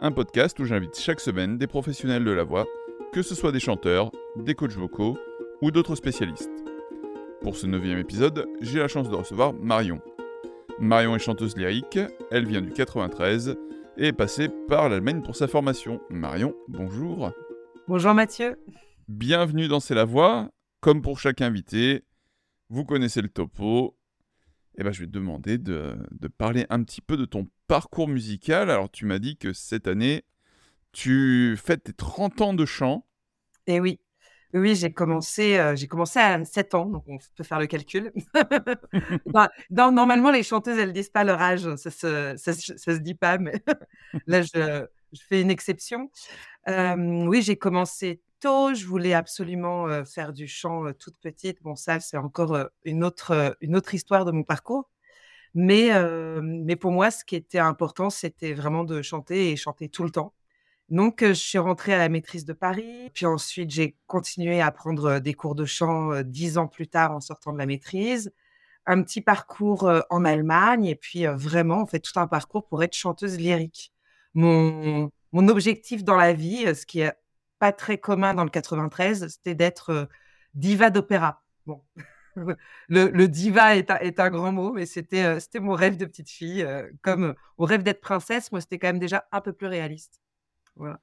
un podcast où j'invite chaque semaine des professionnels de la voix, que ce soit des chanteurs, des coachs vocaux ou d'autres spécialistes. Pour ce neuvième épisode, j'ai la chance de recevoir Marion. Marion est chanteuse lyrique, elle vient du 93 et est passée par l'Allemagne pour sa formation. Marion, bonjour. Bonjour Mathieu. Bienvenue dans C'est la voix. Comme pour chaque invité, vous connaissez le topo. Et ben, je vais te demander de, de parler un petit peu de ton parcours musical. Alors, tu m'as dit que cette année, tu fêtes tes 30 ans de chant. Et oui, oui, j'ai commencé, euh, j'ai commencé à 7 ans, donc on peut faire le calcul. Normalement, les chanteuses, elles disent pas leur âge, ça se, ça, se- ça se dit pas, mais là, je, je fais une exception. Euh, oui, j'ai commencé tôt, je voulais absolument euh, faire du chant toute petite. Bon, ça, c'est encore une autre, une autre histoire de mon parcours. Mais, euh, mais pour moi, ce qui était important, c'était vraiment de chanter et chanter tout le temps. Donc, heu, je suis rentrée à la maîtrise de Paris, puis ensuite j'ai continué à prendre, heu, des cours de chant, 10 ans plus tard en sortant de la maîtrise. Un petit parcours, en Allemagne et puis, vraiment, en fait, tout un parcours pour être chanteuse lyrique. Mon mon objectif dans la vie, ce qui est pas très commun dans le 93, c'était d'être, diva d'opéra. Bon, le diva est un grand mot, mais c'était, c'était mon rêve de petite fille, heu, comme, mon rêve d'être princesse, moi, c'était quand même déjà un peu plus réaliste. Voilà.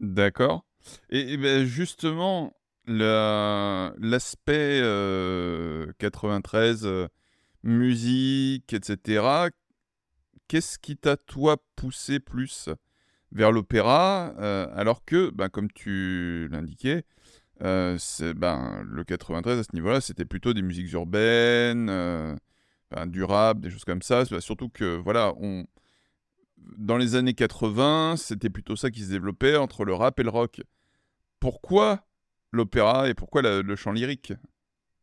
D'accord. Et, ben, justement, la- l'aspect euh, 93, euh, musique, etc., qu'est-ce qui t'a, toi, poussé plus vers l'opéra, euh, alors que, ben, comme tu l'indiquais, euh, ben, le 93 à ce niveau-là, c'était plutôt des musiques urbaines, euh, ben, du rap, des choses comme ça. Surtout que, voilà, on, dans les années 80, c'était plutôt ça qui se développait entre le rap et le rock. Pourquoi l'opéra et pourquoi le chant lyrique?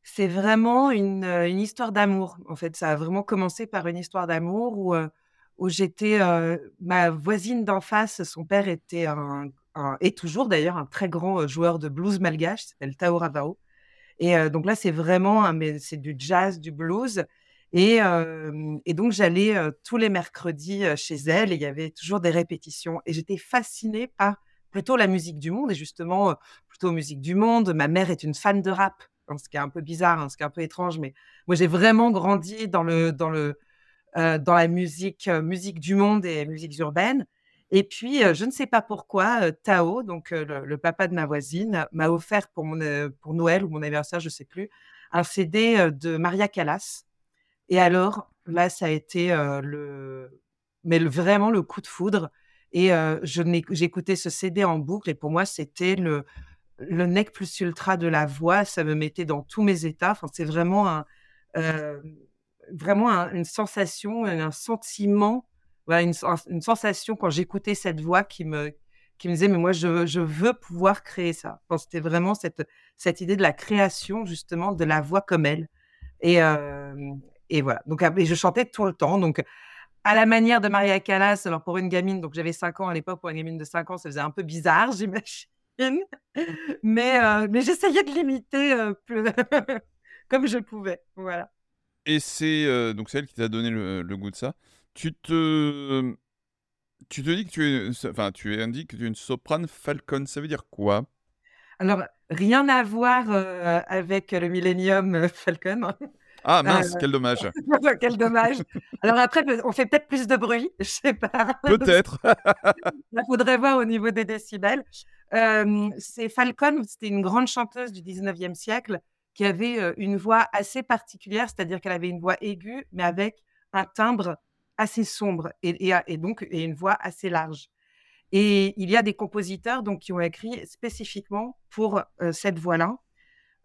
C'est vraiment une, heu, une histoire d'amour. En fait, ça a vraiment commencé par une histoire d'amour où, heu, où j'étais, heu, ma voisine d'en face, son père était un un est toujours d'ailleurs un très grand, heu, joueur de blues malgache, s'appelle Tao Ravao. Et heu, donc là, c'est vraiment mais c'est du jazz, du blues. Et et donc j'allais, tous les mercredis, chez elle et il y avait toujours des répétitions. Et j'étais fascinée par plutôt la musique du monde et justement, plutôt musique du monde. Ma mère est une fan de rap, hein, ce qui est un peu bizarre, hein, ce qui est un peu étrange, mais moi, j'ai vraiment grandi dans le dans le, dans la musique, musique du monde et musiques urbaines et puis, je ne sais pas pourquoi, Tao, donc le papa de ma voisine, m'a offert pour mon, pour Noël ou mon anniversaire, je sais plus, un CD, de Maria Callas et alors là, ça a été, le mais le vraiment le coup de foudre et n'éc j'écoutais ce CD en boucle et pour moi, c'était le le nec plus ultra de la voix. Ça me mettait dans tous mes états. Enfin, c'est vraiment un, vraiment un une sensation un sentiment, voilà, une sens une sensation quand j'écoutais cette voix qui me qui me disait: «Mais moi, je je veux pouvoir créer ça». C'était vraiment cette cette idée de la création justement de la voix comme elle et et voilà. Donc et je chantais tout le temps donc à la manière de Maria Callas, alors pour une gamine, donc j'avais 5 ans à l'époque, pour une gamine de 5 ans, ça faisait un peu bizarre, j'imagine. Mais, mais j'essayais de l'imiter, comme je pouvais, voilà. Et c'est donc c'est elle qui t'a donné le goût de ça. Tu te, tu te dis que tu es, enfin tu indiques que tu es une soprane falcon. Ça veut dire quoi? Alors, rien à voir, heu, avec le Millennium, heu, Falcon. Ah Heu, mince, quel dommage. quel dommage. Alors après, on fait peut-être plus de bruit, je sais pas. Peut-être. Il faudrait voir au niveau des décibels. C'est Falcon, c'était une grande chanteuse du 19e siècle qui avait, une voix assez particulière, c'est-à-dire qu'elle avait une voix aiguë, mais avec un timbre assez sombre et donc et une voix assez large et il y a des compositeurs donc qui ont écrit spécifiquement pour, heu, cette voix-là,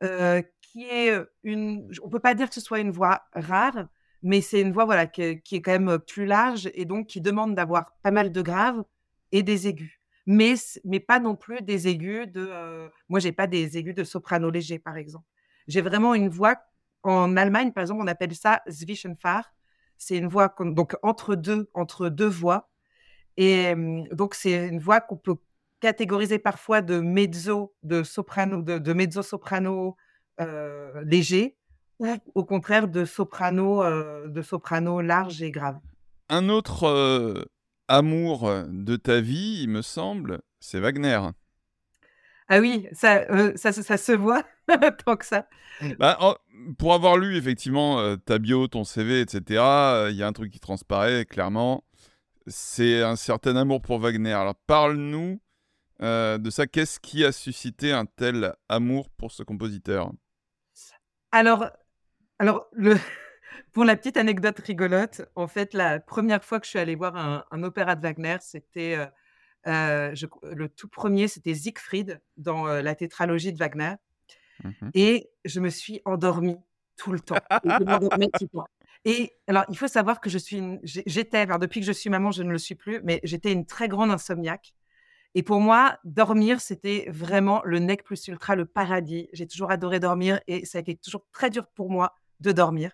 heu, qui est, heu, une on peut pas dire que ce soit une voix rare, mais c'est une voix, voilà, qui est quand même, plus large et donc qui demande d'avoir pas mal de graves et des aigus. mais mais pas non plus des aigus de, heu moi j'ai pas des aigus de soprano léger, par exemple. J'ai vraiment une voix en Allemagne, par exemple, on appelle ça Zwischenfach. C'est une voix donc entre 2 entre 2 voix et donc c'est une voix qu'on peut catégoriser parfois de mezzo, de soprano, de de mezzo-soprano, heu, léger ou au contraire de soprano, heu, de soprano large et grave. Un autre, amour, de ta vie, il me semble, c'est Wagner. Ah oui, ça, heu, ça se ça se voit tant que ça. Bah, en pour avoir lu effectivement, heu, ta bio, ton CV et cetera, heu, il y a un truc qui transparaît clairement, c'est un certain amour pour Wagner. Alors parle-nous, heu, de ça. Qu'est-ce qui a suscité un tel amour pour ce compositeur? Alors alors le pour la petite anecdote rigolote, en fait, la première fois que je suis allée voir un un opéra de Wagner, c'était, je c le tout premier, c'était Siegfried dans, heu, la tétralogie de Wagner Mmh mh. et je me suis endormie tout le temps et alors il faut savoir que je suis une j'é j'étais, alors depuis que je suis maman, je ne le suis plus, mais j'étais une très grande insomniaque et pour moi, dormir, c'était vraiment le nec plus ultra, le paradis. J'ai toujours adoré dormir et ça a été toujours très dur pour moi de dormir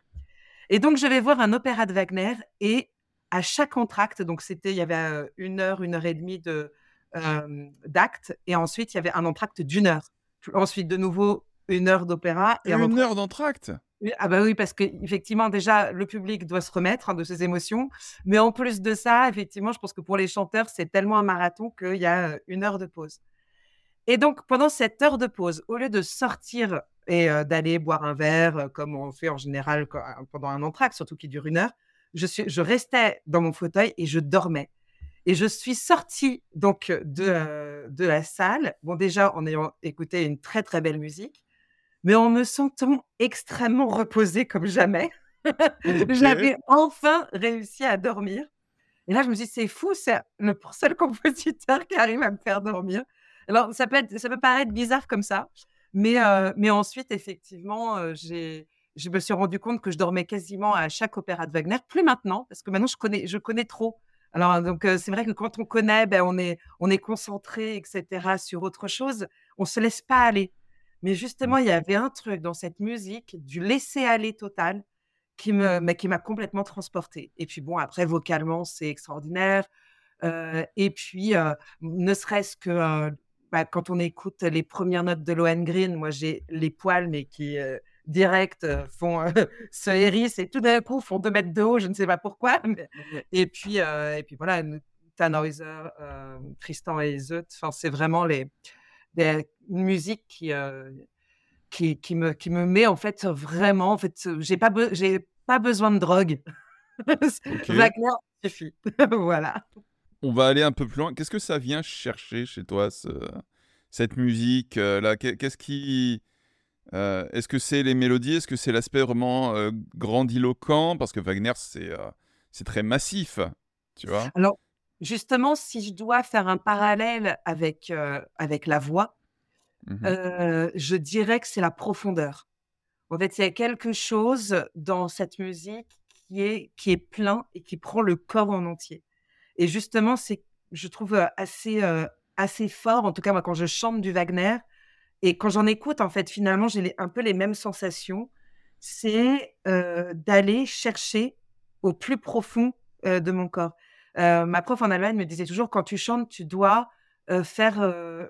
et donc je vais voir un opéra de Wagner et à chaque entracte, donc c'était il y avait, 1 heure, 1 heure et demie de, d'acte et ensuite il y avait un entracte d'1 heure. Ensuite de nouveau 1 heure d'opéra et un 1 entracte heure d'entracte? ah bah, oui, parce qu'effectivement déjà le public doit se remettre, hein, de ses émotions, mais en plus de ça, effectivement, je pense que pour les chanteurs, c'est tellement un marathon qu'il y a, 1 heure de pause et donc pendant cette heure de pause, au lieu de sortir et d'aller boire un verre, comme on fait en général quand pendant un entracte, surtout qui dure 1 heure, je suis je restais dans mon fauteuil et je dormais et je suis sortie donc de, heu, de la salle, bon déjà en ayant écouté une très, très belle musique, mais en me sentant extrêmement reposée comme jamais. J'avais enfin réussi à dormir et là je me dis: «C'est fou, c'est le seul compositeur qui arrive à me faire dormir». Alors ça peut être ça peut paraître bizarre comme ça, mais heu, mais ensuite effectivement, j'ai je me suis rendu compte que je dormais quasiment à chaque opéra de Wagner. Plus maintenant, parce que maintenant je connais je connais trop. Alors donc heu, c'est vrai que quand on connaît, ben, on est on est concentré et cetera sur autre chose, on se laisse pas aller. Mais Mmh. justement, il y avait un truc dans cette musique, du laisser aller total qui me mais qui m'a complètement transportée et puis bon après vocalement, c'est extraordinaire, heu et puis, heu, ne serait-ce que, bah, quand on écoute les 1res notes de Lohengrin, moi j'ai les poils mais qui, direct, heu, font, heu, se hérissent et tout d'un coup font 2 mètres de haut, je ne sais pas pourquoi, mais et puis, heu et puis voilà, Tannhäuser, heu, Tristan et enfin c'est vraiment les des une musique qui, qui qui me qui me met en fait vraiment en fait, j'ai pas be pas besoin de drogue. OK. Wagner suffit. Voilà. On va aller un peu plus loin. Qu'est-ce que ça vient chercher chez toi ce cette musique, heu, là? Qu'est qu'est-ce qui, heu, est-ce que c'est les mélodies? Est-ce que c'est l'aspect vraiment, heu, grandiloquent? Parce que Wagner, c'est, c'est très massif, tu vois? Alors, justement, si je dois faire un parallèle avec, heu, avec la voix, Mmh je dirais que c'est la profondeur. En fait, il y a quelque chose dans cette musique qui est qui est plein et qui prend le corps en entier et justement, c'est je trouve, assez, assez fort, en tout cas moi quand je chante du Wagner et quand j'en écoute, en fait, finalement, j'ai un peu les mêmes sensations. C'est, heu, d'aller chercher au plus profond, heu, de mon corps. Heu, ma prof en Allemagne me disait toujours: «Quand tu chantes, tu dois, faire,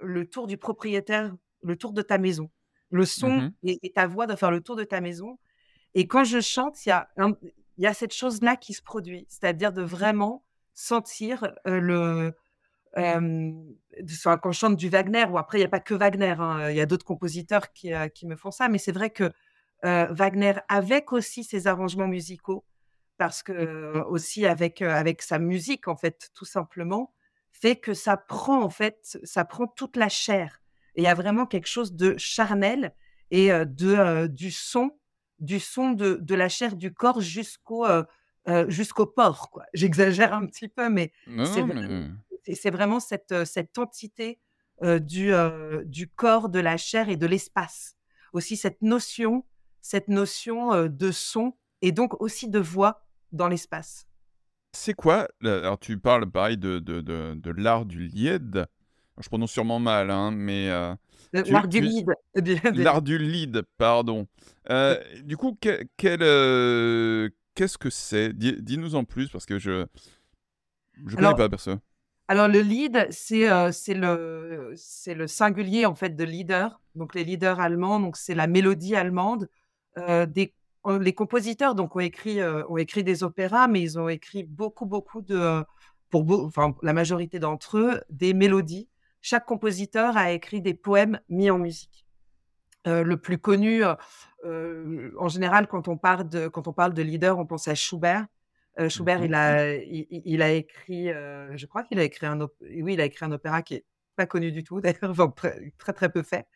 le tour du propriétaire, le tour de ta maison. Le Mmh son mh. et et ta voix doit faire le tour de ta maison» et quand je chante, il y a y cette chose-là qui se produit. C'est-à-dire de vraiment sentir, le, enfin, quand je chante du Wagner ou après il y a pas que Wagner, hein, il y a d'autres compositeurs qui, heu, qui me font ça, mais c'est vrai que, heu, Wagner avec aussi ses arrangements musicaux, parce que aussi avec, avec sa musique, en fait, tout simplement, fait que ça prend, en fait, ça prend toute la chair et il y a vraiment quelque chose de charnel et de, du son du son de de la chair du corps jusqu'au, heu, jusqu'au porc, quoi. J'exagère un petit peu, mais c'est vraiment mais c'est c'est vraiment cette, heu, cette entité, heu, du, heu, du corps, de la chair et de l'espace. Aussi cette notion cette notion, de son et donc aussi de voix dans l'espace. C'est quoi alors tu parles pareil de de de de l'art du Lied. je prononce sûrement mal, hein, mais l'art du lead. L'art du lead, pardon. du coup, qu'est-ce que c'est? Dis-nous en plus, parce que je ne connais pas, perso. Alors, le lead, c'est le, le singulier, en fait, de leader. Donc, les leaders allemands, donc c'est la mélodie allemande. des, les compositeurs donc, ont, écrit, ont écrit des opéras, mais ils ont écrit beaucoup, beaucoup de, pour enfin, la majorité d'entre eux, des mélodies. Chaque compositeur a écrit des poèmes mis en musique. le plus connu, en général, quand on, parle de, quand on parle de leader, on pense à Schubert. Euh, Schubert, il a, il, a écrit, euh, je crois qu'il a écrit un, oui, il a écrit un opéra qui est pas connu du tout, d'ailleurs, très, très, peu fait.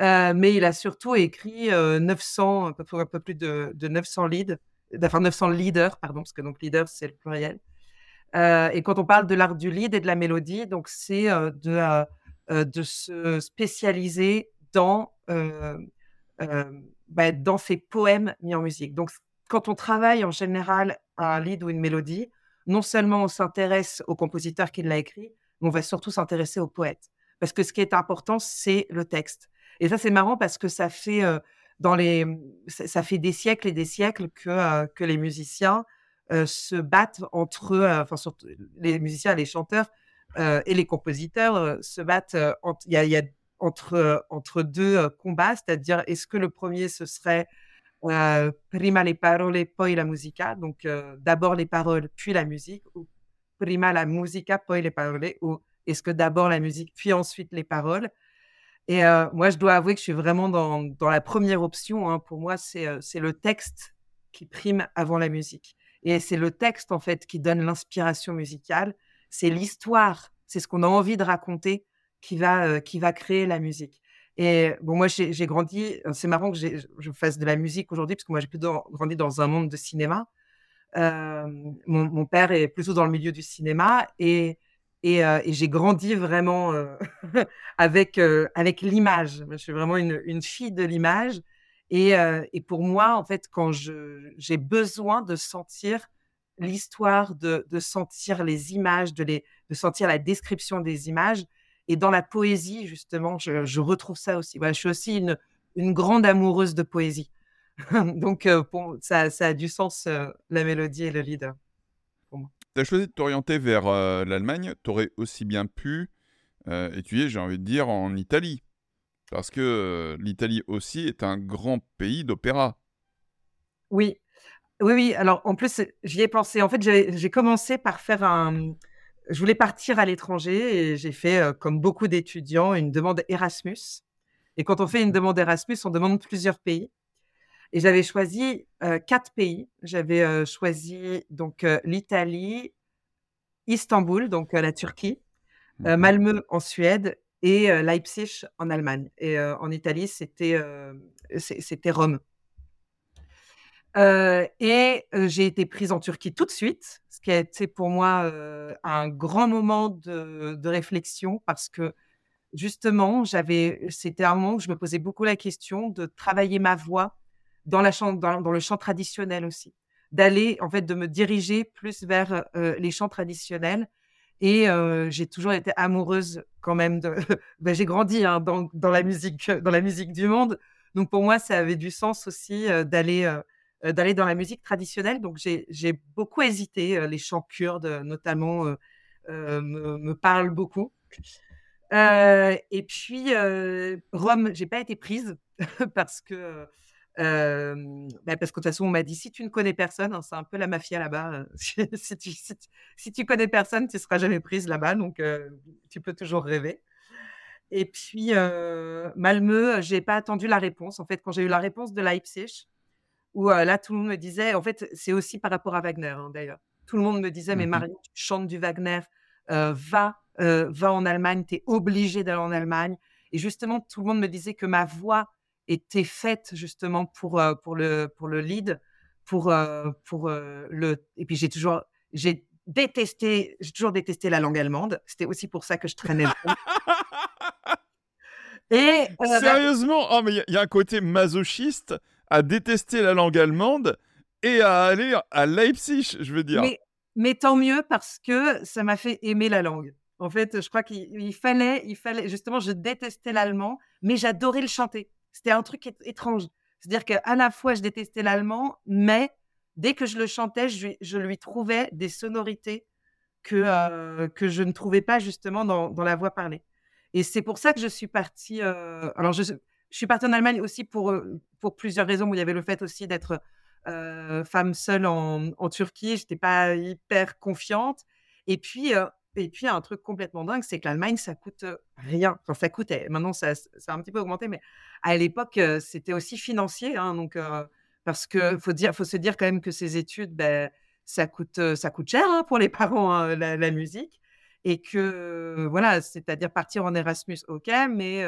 Euh, mais il a surtout écrit 900, un peu, un peu, plus de, 900 leads, enfin 900 leaders, pardon, parce que donc leader c'est le pluriel. et quand on parle de l'art du lead et de la mélodie, donc c'est de, de se spécialiser dans bah, dans ces poèmes mis en musique. Donc quand on travaille en général un lead ou une mélodie, non seulement on s'intéresse au compositeur qui l'a écrit, mais on va surtout s'intéresser au poète. Parce que ce qui est important, c'est le texte. Et ça, c'est marrant parce que ça fait, euh, dans les, ça fait des siècles et des siècles que, euh, que les musiciens euh, se battent entre eux, enfin, surtout les musiciens, les chanteurs et les compositeurs se battent. Il y a, entre, entre deux combats, c'est-à-dire est-ce que le premier, ce serait euh, prima le parole, poi la musica, donc euh, d'abord les paroles, puis la musique, ou prima la musica, poi les paroles, ou est-ce que d'abord la musique, puis ensuite les paroles. Et euh, moi, je dois avouer que je suis vraiment dans, dans la première option. Hein. Pour moi, c'est le texte qui prime avant la musique. Et c'est le texte, en fait, qui donne l'inspiration musicale. C'est l'histoire, c'est ce qu'on a envie de raconter qui va, qui va créer la musique. Et bon, moi, j'ai grandi. C'est marrant que je fasse de la musique aujourd'hui, parce que moi, j'ai plutôt grandi dans un monde de cinéma. mon, père est plutôt dans le milieu du cinéma et, et, j'ai grandi vraiment avec, avec l'image. Je suis vraiment une, une fille de l'image. Et, et, pour moi, en fait, quand j'ai besoin de sentir l'histoire, de, de, sentir les images, de, les, de sentir la description des images, et dans la poésie, justement, je, retrouve ça aussi. je suis aussi une, une grande amoureuse de poésie. Donc, euh, ça, ça, a du sens, euh, la mélodie et le leader. Tu as choisi de t'orienter vers euh, l'Allemagne. Tu aurais aussi bien pu étudier, j'ai envie de dire, en Italie. Parce que l'Italie aussi est un grand pays d'opéra. Oui, oui, oui. Alors, en plus, j'y ai pensé. En fait, j'ai commencé par faire un, je voulais partir à l'étranger et j'ai fait, comme beaucoup d'étudiants, une demande Erasmus. Et quand on fait une demande Erasmus, on demande plusieurs pays. Et j'avais choisi quatre pays. J'avais choisi donc l'Italie, Istanbul, donc la Turquie, mmh Malmö en Suède et Leipzig en Allemagne. Et en Italie, c'était c'était Rome et j'ai été prise en Turquie tout de suite, ce qui a été pour moi un grand moment de, réflexion parce que justement, j'avais, c'était un moment où je me posais beaucoup la question de travailler ma voix dans, la dans, le chant traditionnel aussi, d'aller en fait de me diriger plus vers les chants traditionnels. Et j'ai toujours été amoureuse quand même de. Ben, j'ai grandi hein, dans, dans, la musique, dans la musique du monde, donc pour moi ça avait du sens aussi d'aller euh, d'aller dans la musique traditionnelle. Donc, j'ai beaucoup hésité. Euh, les chants kurdes, notamment, euh, me, me, parlent beaucoup. et puis, Rome, j'ai pas été prise parce que. Bah, parce que de toute façon, on m'a dit si tu ne connais personne, hein, c'est un peu la mafia là-bas. si, tu, si, connais personne, tu seras jamais prise là-bas, donc tu peux toujours rêver. Et puis Malmö, j'ai pas attendu la réponse. En fait, quand j'ai eu la réponse de Leipzig, où là, tout le monde me disait, en fait, c'est aussi par rapport à Wagner, hein, d'ailleurs. Tout le monde me disait, mais mmh Marie, tu chantes du Wagner, va, va en Allemagne, tu es obligée d'aller en Allemagne. Et justement, tout le monde me disait que ma voix était faite justement pour, pour, le, pour le lead, pour, pour le... Et puis j'ai toujours... J'ai détesté, j'ai toujours détesté la langue allemande. C'était aussi pour ça que je traînais. Et bah sérieusement, oh mais il y, a un côté masochiste à détester la langue allemande et à aller à Leipzig, je veux dire. Mais, tant mieux parce que ça m'a fait aimer la langue. En fait, je crois qu'il fallait, il fallait, justement, je détestais l'allemand, mais j'adorais le chanter. C'était un truc étrange. C'est-à-dire qu'à la fois, je détestais l'allemand, mais dès que je le chantais, je, lui trouvais des sonorités que, euh, que je ne trouvais pas justement dans, dans la voix parlée. Et c'est pour ça que je suis partie. Euh, alors, je, je, suis partie en Allemagne aussi pour, euh, pour plusieurs raisons. Où il y avait le fait aussi d'être femme seule en, Turquie. Je n'étais pas hyper confiante. Et puis, et puis, un truc complètement dingue, c'est que l'Allemagne, ça coûte rien. Enfin, ça coûtait. Maintenant, ça, a un petit peu augmenté, mais à l'époque, c'était aussi financier. Hein, donc, parce que faut se dire quand même que ces études, ben, ça coûte, ça coûte cher hein, pour les parents hein, la, musique, et que voilà, c'est-à-dire partir en Erasmus, ok, mais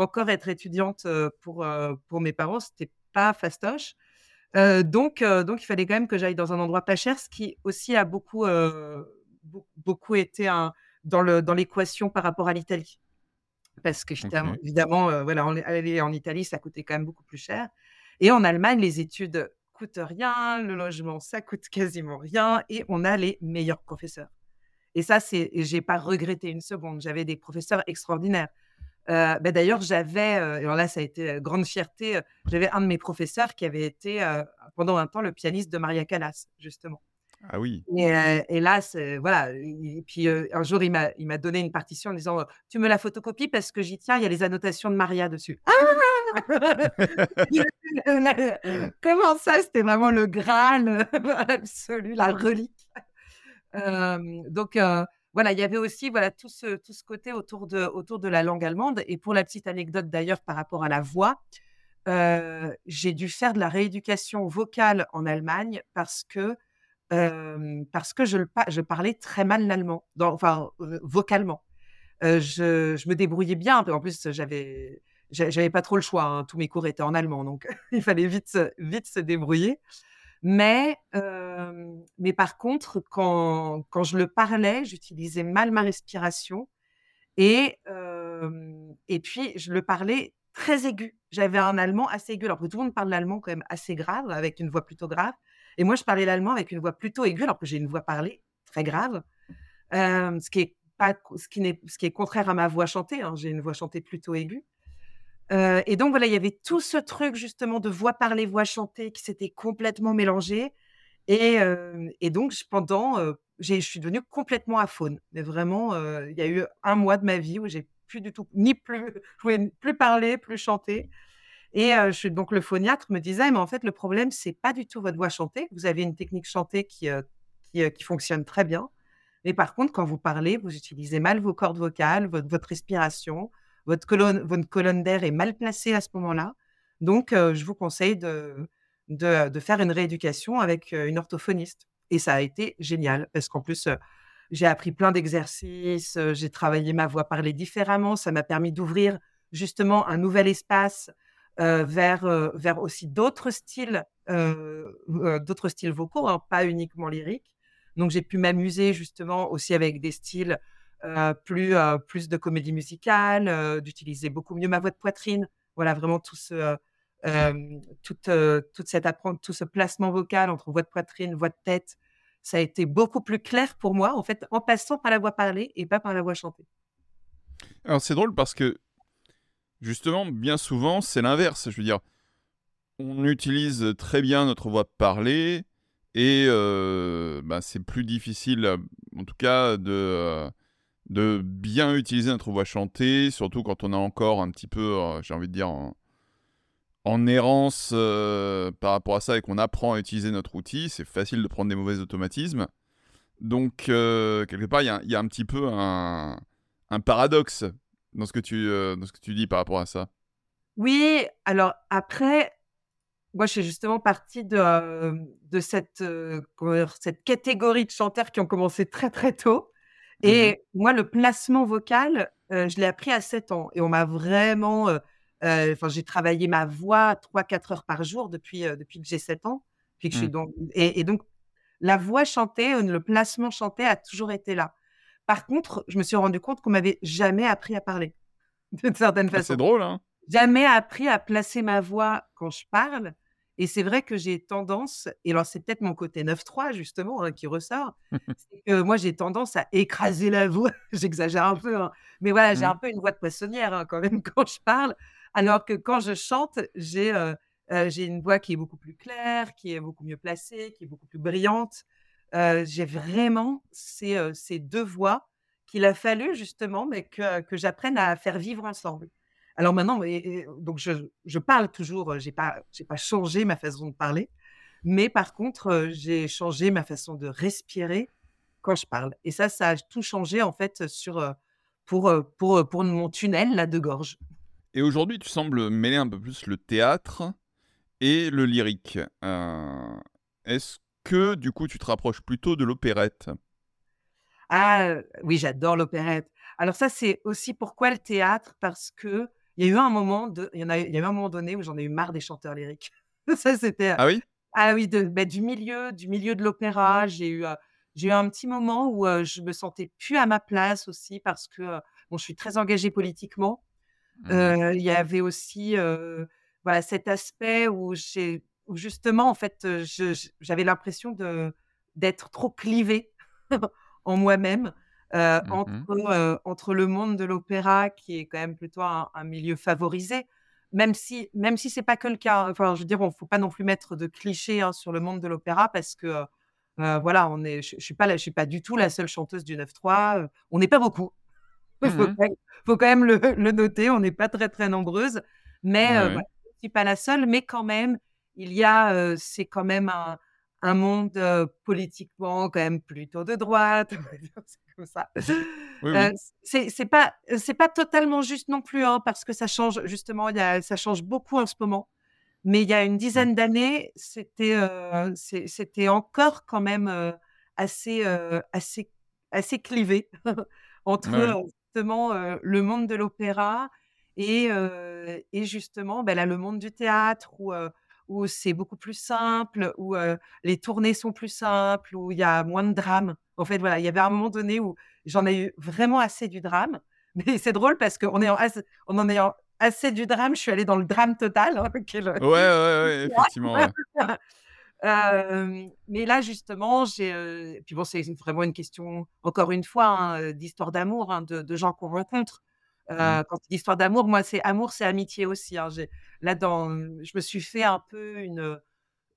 encore être étudiante pour pour mes parents, c'était pas fastoche. donc, donc, il fallait quand même que j'aille dans un endroit pas cher, ce qui aussi a beaucoup beaucoup été un, dans l'équation dans par rapport à l'Italie. Parce que évidemment, euh, voilà, aller en Italie, ça coûtait quand même beaucoup plus cher. Et en Allemagne, les études coûtent rien, le logement, ça coûte quasiment rien, et on a les meilleurs professeurs. Et ça, c'est, j'ai pas regretté une seconde. J'avais des professeurs extraordinaires. Euh, ben d'ailleurs, j'avais, euh, alors là, ça a été grande fierté. j'avais un de mes professeurs qui avait été pendant un temps le pianiste de Maria Callas, justement. Ah oui. Et, là, voilà. Et puis un jour, il m'a, il m'a donné une partition en disant Tu me la photocopies parce que j'y tiens, il y a les annotations de Maria dessus. Ah Comment ça C'était vraiment le Graal absolu, la relique. donc, voilà, il y avait aussi voilà, tout, ce, tout ce côté autour de, autour de la langue allemande. Et pour la petite anecdote d'ailleurs par rapport à la voix, j'ai dû faire de la rééducation vocale en Allemagne parce que parce que je, parlais très mal l'allemand, enfin vocalement. je, je, me débrouillais bien. En plus, j'avais j'avais pas trop le choix. Hein, tous mes cours étaient en allemand, donc il fallait vite vite se débrouiller. Mais mais par contre, quand, quand je le parlais, j'utilisais mal ma respiration et et puis je le parlais très aigu. J'avais un allemand assez aigu. Alors que tout le monde parle l'allemand quand même assez grave, avec une voix plutôt grave. Et moi, je parlais l'allemand avec une voix plutôt aiguë, alors que j'ai une voix parlée très grave, ce qui est pas, ce qui ce qui est contraire à ma voix chantée. Hein, j'ai une voix chantée plutôt aiguë. Et donc voilà, il y avait tout ce truc justement de voix parlée, voix chantée qui s'était complètement mélangé. Et, donc pendant, je suis devenue complètement aphone. Mais vraiment, il y a eu un mois de ma vie où j'ai plus du tout, ni plus, je pouvais plus parler, plus chanter. Et je suis donc le phoniatre me disait: «Mais en fait, le problème, c'est pas du tout votre voix chantée. Vous avez une technique chantée qui, qui, fonctionne très bien. Mais par contre, quand vous parlez, vous utilisez mal vos cordes vocales, votre respiration, votre colonne votre colonne d'air est mal placée à ce moment-là. Donc je vous conseille de de faire une rééducation avec, une orthophoniste» et ça a été génial parce qu'en plus, j'ai appris plein d'exercices, j'ai travaillé ma voix parlée différemment. Ça m'a permis d'ouvrir justement un nouvel espace euh, vers, euh, vers aussi d'autres styles, euh, d'autres styles vocaux, hein, pas uniquement lyriques. Donc j'ai pu m'amuser justement aussi avec des styles plus, plus de comédie musicale, d'utiliser beaucoup mieux ma voix de poitrine. Voilà, vraiment tout ce, toute, toute tout ce placement vocal entre voix de poitrine, voix de tête, ça a été beaucoup plus clair pour moi, en fait, en passant par la voix parlée et pas par la voix chantée. Alors c'est drôle parce que Justement, bien souvent, c'est l'inverse. Je veux dire, on utilise très bien notre voix parlée et euh, bah, c'est plus difficile, en tout cas, de, euh, de bien utiliser notre voix chantée, surtout quand on est encore un petit peu, euh, j'ai envie de dire, en, errance par rapport à ça et qu'on apprend à utiliser notre outil. C'est facile de prendre des mauvais automatismes. Donc, quelque part, il y, a un petit peu un, un paradoxe dans ce que tu, euh, dis par rapport à ça Oui, alors après, moi je suis justement partie de, euh, cette, euh, cette catégorie de chanteurs qui ont commencé très très tôt. Mmh et moi, le placement vocal, je l'ai appris à 7 ans. Et on m'a vraiment. Enfin, j'ai travaillé ma voix 3-4 heures par jour depuis, depuis que j'ai 7 ans. Puis que je suis mmh. donc, et, et, donc, la voix chantée, le placement chanté a toujours été là. Par contre, je me suis rendu compte qu'on m'avait jamais appris à parler, d'une certaine ah, façon. c'est drôle, hein Jamais appris à placer ma voix quand je parle. Et c'est vrai que j'ai tendance, et alors c'est peut-être mon côté 9-3 justement hein, qui ressort, c'est que moi j'ai tendance à écraser la voix, j'exagère un peu, hein, mais voilà, j'ai Mmh. un peu une voix de poissonnière hein, quand même quand je parle, alors que quand je chante, j'ai euh, euh, une voix qui est beaucoup plus claire, qui est beaucoup mieux placée, qui est beaucoup plus brillante. Euh, j'ai vraiment ces, euh, ces deux voix qu'il a fallu justement, mais que, que j'apprenne à faire vivre ensemble. Alors maintenant, et et donc je je parle toujours, heu, j'ai pas j'ai pas changé ma façon de parler, mais par contre, heu, j'ai changé ma façon de respirer quand je parle et ça, ça a tout changé en fait, sur, heu, pour, pour, pour mon tunnel là de gorge. Et aujourd'hui, tu sembles mêler un peu plus le théâtre et le lyrique. Est-ce que, du coup, tu te rapproches plutôt de l'opérette? Ah, oui, j'adore l'opérette. Alors ça, c'est aussi pourquoi le théâtre, parce qu'il y a eu un moment de il y en a il y a eu un moment donné où j'en ai eu marre des chanteurs lyriques. Ça, c'était, Ah oui? Ah oui, de bah, du milieu du milieu de l'opéra, j'ai eu, heu, j'ai eu un petit moment où, heu, je me sentais plus à ma place aussi parce que, heu, bon, je suis très engagée politiquement. Mmh Heu, il y avait aussi, voilà, cet aspect où j'ai où justement, en fait, j'avais l'impression de d'être trop clivée en moi-même, Mmh entre, entre le monde de l'opéra qui est quand même plutôt un un milieu favorisé, même si même si c'est pas que le cas, hein. Enfin, je veux dire, on faut pas non plus mettre de clichés, hein, sur le monde de l'opéra parce que, voilà, on est je je suis pas je suis pas du tout la seule chanteuse du 9-3, heu, on n'est pas beaucoup. Il faut Mmh quand même faut quand même le le noter, on n'est pas très, très nombreuses, mais Ouais, voilà, je ne suis pas la seule, mais quand même, il y a, c'est quand même un un monde, politiquement quand même plutôt de droite, comme ça. Oui, oui. c'est pas, c'est pas totalement juste non plus, hein, parce que ça change justement, y a ça change beaucoup en ce moment, mais il y a une Mmh. dizaine d'années, c'était, c'est c'était encore quand même, assez, assez assez clivé entre, ouais. justement, le monde de l'opéra et et justement, bah, là, le monde du théâtre où c'est beaucoup plus simple, où, les tournées sont plus simples, où il y a moins de drame. En fait, voilà, il y avait un moment donné où j'en ai eu vraiment assez du drame, mais c'est drôle parce qu'en ayant ass en en ayant assez du drame, je suis allée dans le drame total, hein, est le Ouais, ouais, ouais, effectivement, ouais. Mais là justement, j'ai, heu puis bon, c'est vraiment une question, encore une fois, hein, d'histoire d'amour, hein, de de gens qu'on rencontre. Mmh. quand tu dis histoire d'amour, moi, c'est amour, c'est amitié aussi, hein. Là dans je me suis fait un peu une,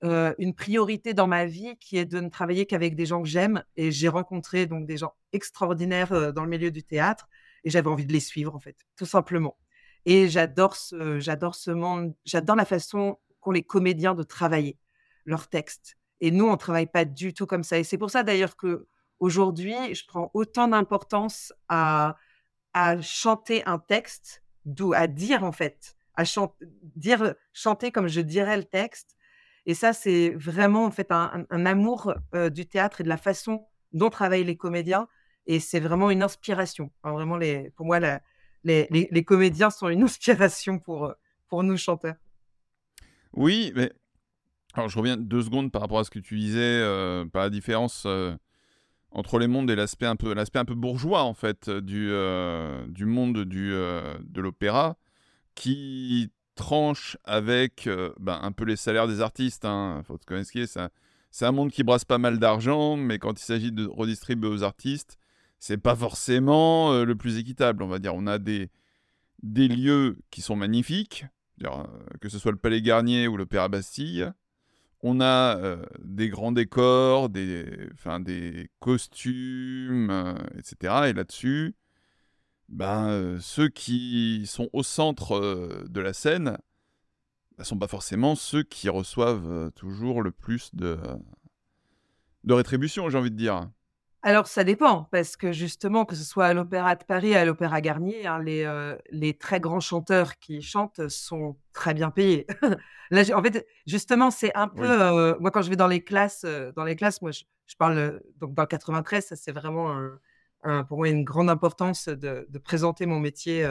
une priorité dans ma vie qui est de ne travailler qu'avec des gens que j'aime et j'ai rencontré donc des gens extraordinaires, dans le milieu du théâtre et j'avais envie de les suivre, en fait, tout simplement et j'adore ce j'adore ce monde, j'adore la façon qu'ont les comédiens de travailler leurs textes et nous, on travaille pas du tout comme ça et c'est pour ça d'ailleurs qu'aujourd'hui, je prends autant d'importance à à chanter un texte, d'où à dire en fait, à chanter comme je dirais le texte et ça, c'est vraiment en fait un amour, heu, du théâtre et de la façon dont travaillent les comédiens et c'est vraiment une inspiration. Vraiment pour moi les comédiens sont une inspiration pour, pour nous chanteurs. Oui, mais alors je reviens 2 secondes par rapport à ce que tu disais, heu, par la différence, heu, entre les mondes et l'aspect un peu l'aspect un peu bourgeois, en fait, heu, du, heu, du monde du, heu, de l'opéra qui tranche avec, ben, un peu les salaires des artistes, hein. Faut connaître ce qui est, c'est un monde qui brasse pas mal d'argent, mais quand il s'agit de redistribuer aux artistes, c'est pas forcément, le plus équitable, on va dire. On a des des lieux qui sont magnifiques, que ce soit le Palais Garnier ou l'Opéra Bastille. On a, des grands décors, des des costumes, heu, et là-dessus, ben, ceux qui sont au centre, de la scène, bah, sont pas forcément ceux qui reçoivent, toujours le plus de de rétribution, j'ai envie de dire. Alors ça dépend, parce que justement, que ce soit à l'Opéra de Paris, à l'Opéra Garnier, hein, les, heu, les très grands chanteurs qui chantent sont très bien payés. Là, en fait, justement, c'est un peu, Oui. heu, moi quand je vais dans les classes, heu, dans les classes, moi je je parle, donc dans le 93, ça c'est vraiment un un pour moi une grande importance de de présenter mon métier,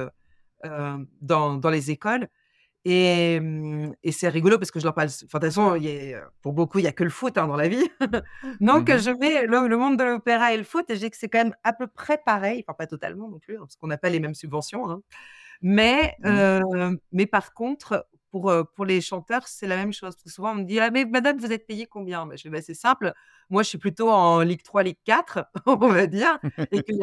dans dans les écoles et mmh et c'est rigolo parce que je leur parle enfin, de toute façon, il y a pour beaucoup, il y a que le foot, hein, dans la vie. Donc Mmh je mets le le monde de l'opéra et le foot et je dis que c'est quand même à peu près pareil, enfin pas totalement non plus, hein, parce qu'on n'a pas les mêmes subventions, hein. Mais Mmh. heu, mais par contre, pour, pour les chanteurs, c'est la même chose. souvent, on me dit: «Ah mais madame, vous êtes payée combien?» bah, je dis: «Bah, c'est simple, moi, je suis plutôt en Ligue 3, Ligue 4, on va dire et qu'il y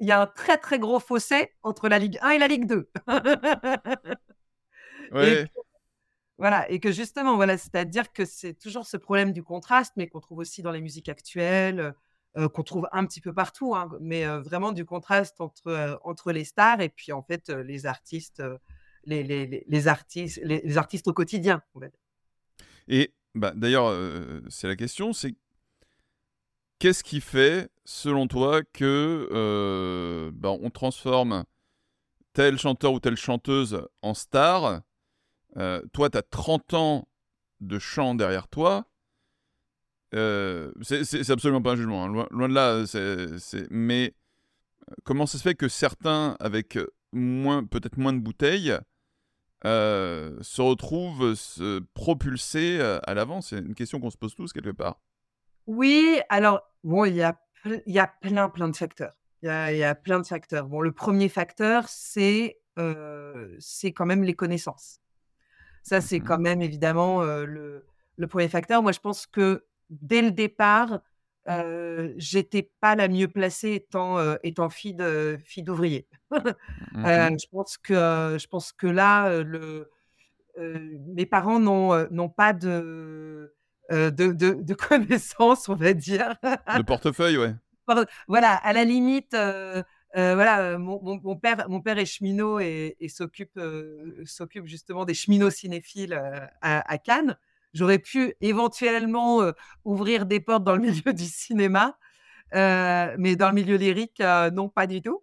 y a un très, très gros fossé entre la Ligue 1 et la Ligue 2». Ouais. voilà et que justement, voilà, c'est-à-dire que c'est toujours ce problème du contraste, mais qu'on trouve aussi dans les musiques actuelles, qu'on trouve un petit peu partout, hein, mais vraiment du contraste entre, entre les stars et puis, en fait, les artistes, les les les artistes les artistes au quotidien. Et bah, d'ailleurs, c'est la question, c'est qu'est-ce qui fait, selon toi, que, bah, on transforme tel chanteur ou telle chanteuse en star? Toi, tu as 30 ans de chant derrière toi. c'est absolument pas un jugement, hein, loin, de là, c'est mais comment ça se fait que certains, avec peut-être moins de bouteilles, euh, se retrouvent se propulsés euh, à l'avant C'est une question qu'on se pose tous quelque part. Oui, alors, bon, il y a, plein, plein de facteurs. Il y a, plein de facteurs. Bon, le premier facteur, euh, c'est quand même les connaissances. Ça, c'est mmh quand même évidemment le, le, premier facteur. Moi, je pense que dès le départ, j'étais pas la mieux placée étant, étant fille de fille d'ouvrier. Mmh je pense que je pense que là, le, mes parents n'ont n'ont pas de, de, de, connaissances, on va dire. De portefeuille, ouais. Voilà, à la limite, voilà, mon, mon, père, mon père est cheminot et, s'occupe s'occupe justement des cheminots cinéphiles à, à Cannes. J'aurais pu éventuellement ouvrir des portes dans le milieu du cinéma, mais dans le milieu lyrique, non, pas du tout.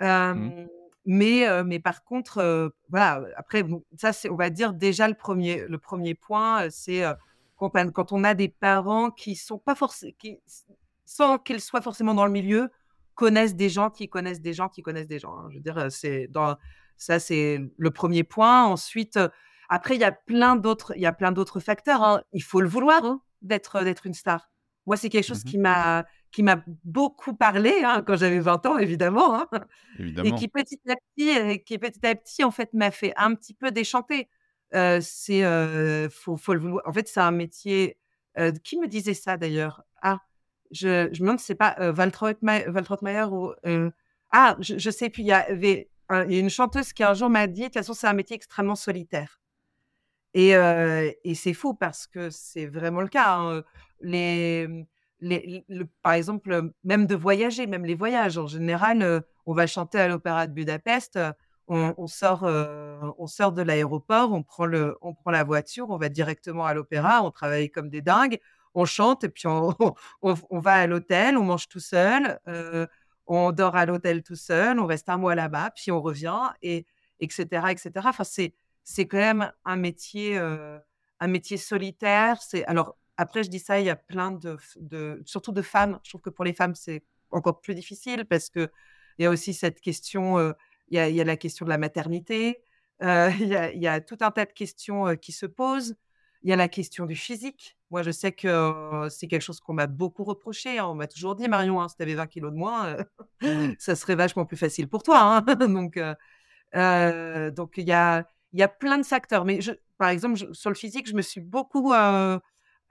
Mmh. Mais, mais par contre, voilà, après, ça, c'est, on va dire, déjà le premier, le premier point, c'est quand, quand, on a des parents qui sont pas forcément, sans qu'ils soient forcément dans le milieu, connaissent des gens qui connaissent des gens qui connaissent des gens. Hein. Je veux dire, c'est dans, ça, c'est le premier point. Ensuite, après, il y a plein d'autres, il y a plein d'autres facteurs. Hein. Il faut le vouloir hein, d'être d'être une star. Moi, c'est quelque chose mmh qui m'a qui m'a beaucoup parlé quand j'avais 20 ans, évidemment, évidemment, et qui petit à petit, qui petit à petit, en fait, m'a fait un petit peu déchanter. Euh, c'est euh, faut, faut le vouloir. En fait, c'est un métier. Euh, qui me disait ça d'ailleurs? Ah, je, me demande, c'est pas Waltraud ou ah, je, je sais plus. Il y avait une chanteuse qui un jour m'a dit, de toute façon, c'est un métier extrêmement solitaire. Et, et c'est fou parce que c'est vraiment le cas. Hein, par exemple, même de voyager, même les voyages, en général, on va chanter à l'Opéra de Budapest, on, sort, on sort de l'aéroport, on, on prend la voiture, on va directement à l'opéra, on travaille comme des dingues, on chante et puis on, va à l'hôtel, on mange tout seul, on dort à l'hôtel tout seul, on reste un mois là-bas, puis on revient, et, etc. etc. Enfin, c'est c'est quand même un métier, un métier solitaire. C'est alors après, je dis ça, il y a plein de, surtout de femmes. Je trouve que pour les femmes, c'est encore plus difficile parce que il y a aussi cette question. il, y a, il, y a, la question de la maternité. il, y a, tout un tas de questions qui se posent. Il y a la question du physique. Moi, je sais que c'est quelque chose qu'on m'a beaucoup reproché. Hein. On m'a toujours dit, Marion, hein, si tu avais 20 kilos de moins, ça serait vachement plus facile pour toi. Hein. donc, donc il y a, y a plein de facteurs. Mais je, par exemple, sur le physique, je me suis beaucoup euh,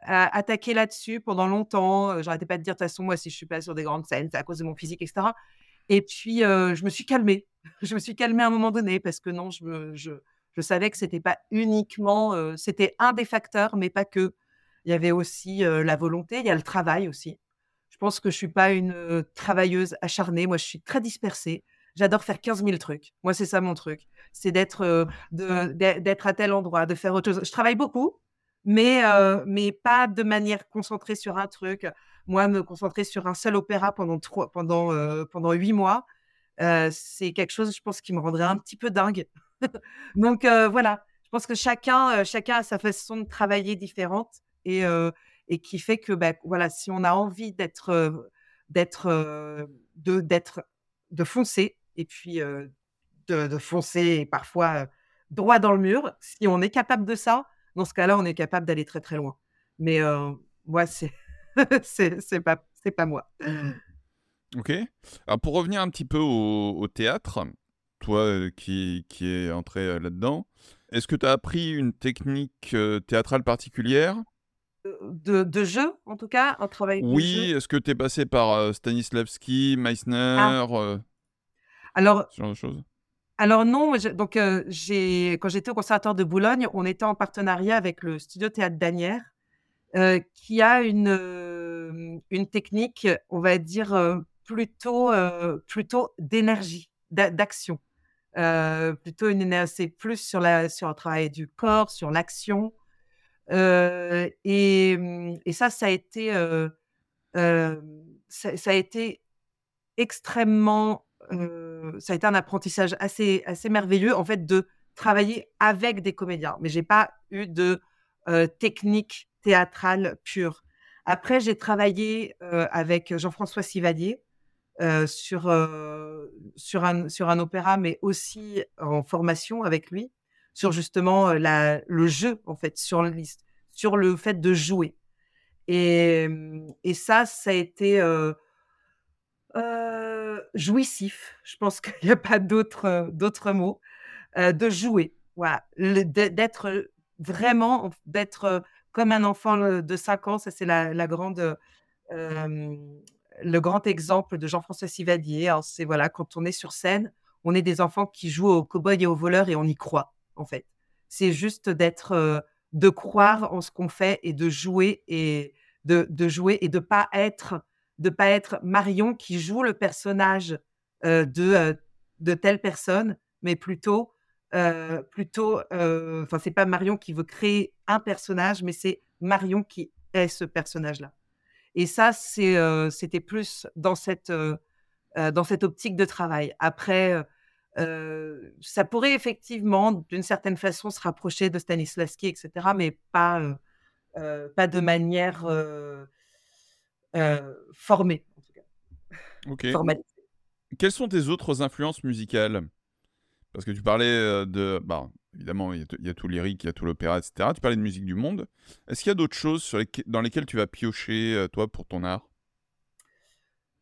attaquée là-dessus pendant longtemps. Euh, j'arrêtais pas de dire, de toute façon, moi, si je suis pas sur des grandes scènes, c'est à cause de mon physique, etc. Et puis, euh, je me suis calmée. je me suis calmée à un moment donné parce que non, je, je, je savais que c'était pas uniquement, euh, c'était un des facteurs, mais pas que. Il y avait aussi la volonté, il y a le travail aussi. Je pense que je suis pas une travailleuse acharnée. Moi, je suis très dispersée. J'adore faire 15 000 trucs. Moi, c'est ça mon truc. C'est d'être euh, à tel endroit, de faire autre chose. Je travaille beaucoup, mais, mais pas de manière concentrée sur un truc. Moi, me concentrer sur un seul opéra pendant trois, pendant pendant huit mois, c'est quelque chose, je pense, qui me rendrait un petit peu dingue. Donc voilà, je pense que chacun chacun a sa façon de travailler différente et qui fait que bah, voilà, si on a envie d'être d'être de foncer et puis de, foncer parfois droit dans le mur. Si on est capable de ça, dans ce cas-là, on est capable d'aller très très loin. Mais moi, c'est c'est pas c'est pas moi. Ok. Alors pour revenir un petit peu au, théâtre, toi qui, qui es entré là-dedans, est-ce que tu as appris une technique théâtrale particulière? De, de, jeu, en tout cas, un travail Oui, est-ce que tu es passé par Stanislavski, Meissner ah. Alors, ce genre de choses? alors non, donc j'ai quand j'étais au conservatoire de Boulogne, on était en partenariat avec le studio théâtre d'Anières, qui a une une technique, on va dire plutôt plutôt d'énergie, d'action, plutôt une c'est plus sur la sur le travail du corps, sur l'action, et, mmh, et ça, ça a été ça, a été extrêmement ça a été un apprentissage assez, assez merveilleux, en fait, de travailler avec des comédiens. Mais j'ai pas eu de technique théâtrale pure. Après, j'ai travaillé avec Jean-François Sivadier sur, sur, un, sur un opéra, mais aussi en formation avec lui, sur justement le jeu, en fait, sur, sur le fait de jouer. Et, et ça, ça a été jouissif, je pense qu'il n'y a pas d'autres mots, de jouer, voilà, d'être vraiment d'être comme un enfant de 5 ans, ça c'est la grande, le grand exemple de Jean-François Sivadier. c'est voilà, quand on est sur scène, on est des enfants qui jouent aux cow-boys et aux voleurs et on y croit, en fait. C'est juste d'être, de croire en ce qu'on fait et de jouer et de de jouer et de pas être de pas être Marion qui joue le personnage de, de telle personne, mais plutôt, plutôt, enfin, c'est pas Marion qui veut créer un personnage, mais c'est Marion qui est ce personnage-là. Et ça, c'était plus dans cette, dans cette optique de travail. Après, ça pourrait effectivement, d'une certaine façon, se rapprocher de Stanislavski, etc., mais pas, pas de manière euh, formé, en tout cas. Ok. Quelles sont tes autres influences musicales? Parce que tu parlais de. Bah, évidemment, il y, a tout lyrique, il y a tout l'opéra, etc. Tu parlais de musique du monde. Est-ce qu'il y a d'autres choses sur dans lesquelles tu vas piocher, toi, pour ton art?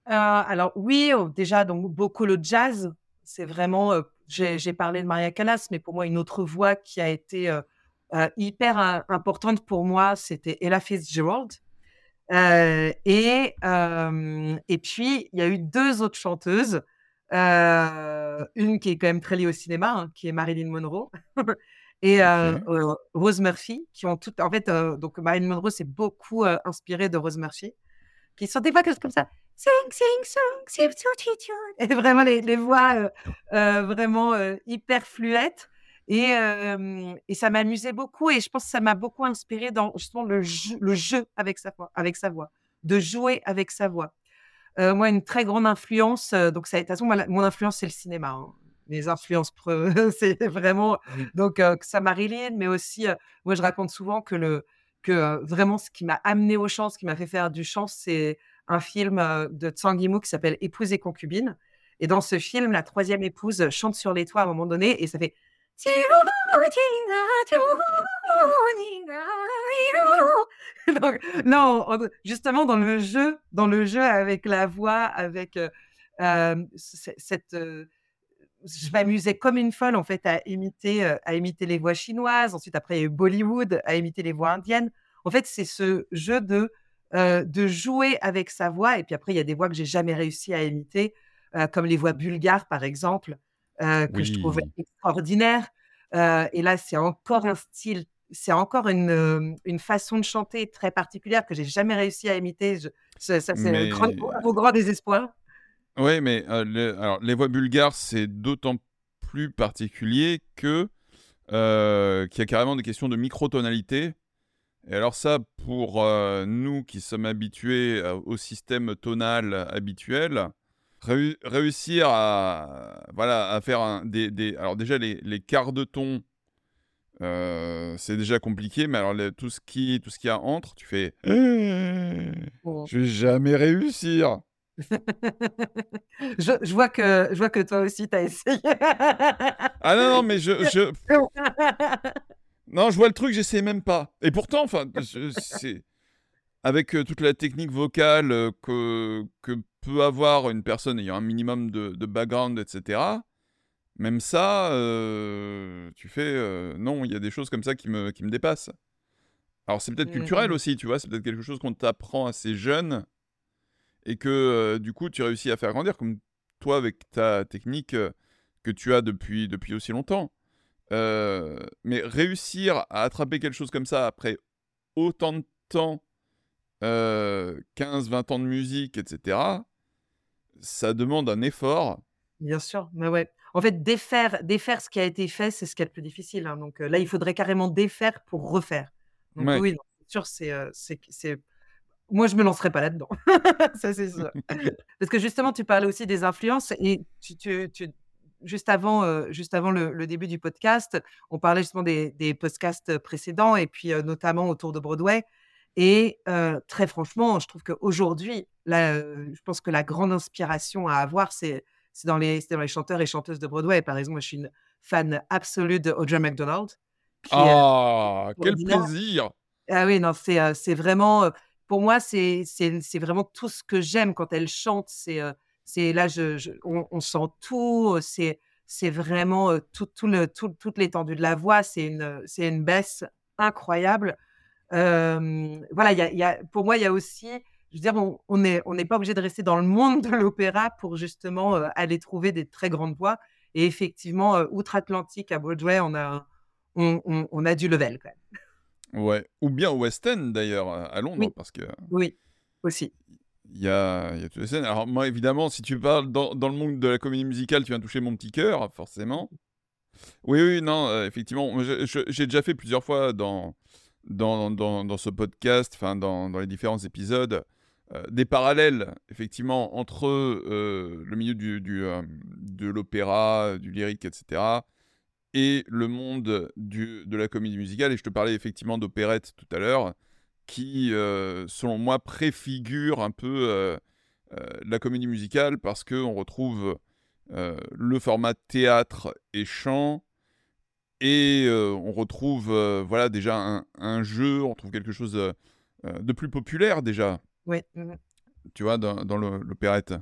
Alors, oui, oh, déjà, donc, beaucoup le jazz. C'est vraiment. j'ai parlé de Maria Callas, mais pour moi, une autre voix qui a été hyper importante pour moi, c'était Ella Fitzgerald. Euh, et, euh, et puis, il y a eu deux autres chanteuses. Euh, une qui est quand même très liée au cinéma, hein, qui est Marilyn Monroe, et Rose Murphy, qui ont toutes. En fait, donc Marilyn Monroe s'est beaucoup inspirée de Rose Murphy, qui sont des voix comme ça. Sing, et vraiment les, les voix vraiment hyper fluettes. Et, et ça m'amusait beaucoup et je pense que ça m'a beaucoup inspiré dans justement le jeu, le jeu avec, sa voix, avec sa voix, de jouer avec sa voix. moi, une très grande influence, donc ça, de toute façon, mon influence, c'est le cinéma. Hein. Mes influences, c'est vraiment donc ça Marilyn, mais aussi, moi, je raconte souvent que, le, que vraiment ce qui m'a amené au chant, ce qui m'a fait faire du chant, c'est un film de Tsang Yimou qui s'appelle Épouse et concubine. Et dans ce film, la troisième épouse chante sur les toits à un moment donné et ça fait non, justement dans le jeu, dans le jeu avec la voix, avec cette, je m'amusais comme une folle en fait à imiter, à imiter les voix chinoises. Ensuite, après, il y a eu Bollywood, à imiter les voix indiennes. En fait, c'est ce jeu de de jouer avec sa voix. Et puis après, il y a des voix que j'ai jamais réussi à imiter, comme les voix bulgares par exemple que je trouvais extraordinaire. et là, c'est encore un style, c'est encore une, une, façon de chanter très particulière que j'ai jamais réussi à imiter. ça, c'est un grand, au grand désespoir. Oui, mais alors, les voix bulgares, c'est d'autant plus particulier que qu'il y a carrément des questions de microtonalité. Et alors ça, pour nous qui sommes habitués au système tonal habituel, réussir à, voilà, à faire un, des, des, Alors déjà, les, les quarts de ton, euh, c'est déjà compliqué, mais alors tout, ce qui, tout ce qu'il y a entre, tu fais... Je vais jamais réussir. je, je, vois que, je vois que toi aussi, tu as essayé. ah non, non, mais je... je... Non, je vois le truc, j'essaie même pas. Et pourtant, enfin, c'est avec euh, toute la technique vocale euh, que, que peut avoir une personne ayant un minimum de, background, etc., Même ça, tu fais, non, il y a des choses comme ça qui me, qui me dépassent. Alors c'est peut-être culturel Mmh. aussi, tu vois? C'est peut-être quelque chose qu'on t'apprend assez jeune et que, du coup, tu réussis à faire grandir comme toi avec ta technique, que tu as depuis depuis aussi longtemps. Heu, mais réussir à attraper quelque chose comme ça après autant de temps, heu, 15-20 ans de musique et cetera, ça demande un effort. Bien sûr, mais ouais. En fait, défaire défaire ce qui a été fait, c'est ce qu'il y a de plus difficile, hein, donc heu, là, il faudrait carrément défaire pour refaire. Donc Ouais. oui, non, sûr, c'est, q c'est moi, je me lancerai pas là-dedans. Ça, c'est sûr. Parce que justement, tu parlais aussi des influences et tu tu tu juste avant, heu, juste avant le le début du podcast, on parlait justement des des podcasts précédents et puis, heu, notamment autour de Broadway et très franchement, je trouve qu'aujourd'hui, je pense que la grande inspiration à avoir, c'est dans les c'est dans les chanteurs et chanteuses de Broadway. Par exemple, moi, je suis une fan absolue de Audra McDonald, Ah! Quel plaisir! Ah oui, non, c'est, vraiment, pour moi, c'est vraiment tout ce que j'aime quand elle chante. C'est, c'est là, je je on on sent tout, c'est c'est vraiment, heu, tout tout le tout toute l'étendue de la voix. C'est une, c'est une baisse incroyable. Voilà, il y a il y a pour moi, il y a aussi je veux dire, on on est on n'est pas obligé de rester dans le monde de l'opéra pour justement, aller trouver des très grandes voix et effectivement, outre-Atlantique à Broadway, on a on a du level quand même. Ouais, ou bien au West End d'ailleurs, à à Londres, Oui, parce que oui, aussi. Il y a toutes les scènes. Alors moi, évidemment, si tu parles dans le monde de la comédie musicale, tu viens toucher mon petit cœur, forcément. Oui, oui, non, heu, effectivement, j'ai déjà fait plusieurs fois dans dans dans ce podcast, enfin dans les différents épisodes, heu, des parallèles effectivement entre, heu, le milieu du de l'opéra, du lyrique et cetera et le monde du de la comédie musicale et je te parlais effectivement d'opérette tout à l'heure, qui, heu, selon moi préfigure un peu, heu heu, la comédie musicale parce qu'on retrouve, le format théâtre et chant et on retrouve, voilà déjà un un jeu, on retrouve quelque chose, de plus populaire déjà, Oui, tu vois? Dans dans l'opérette.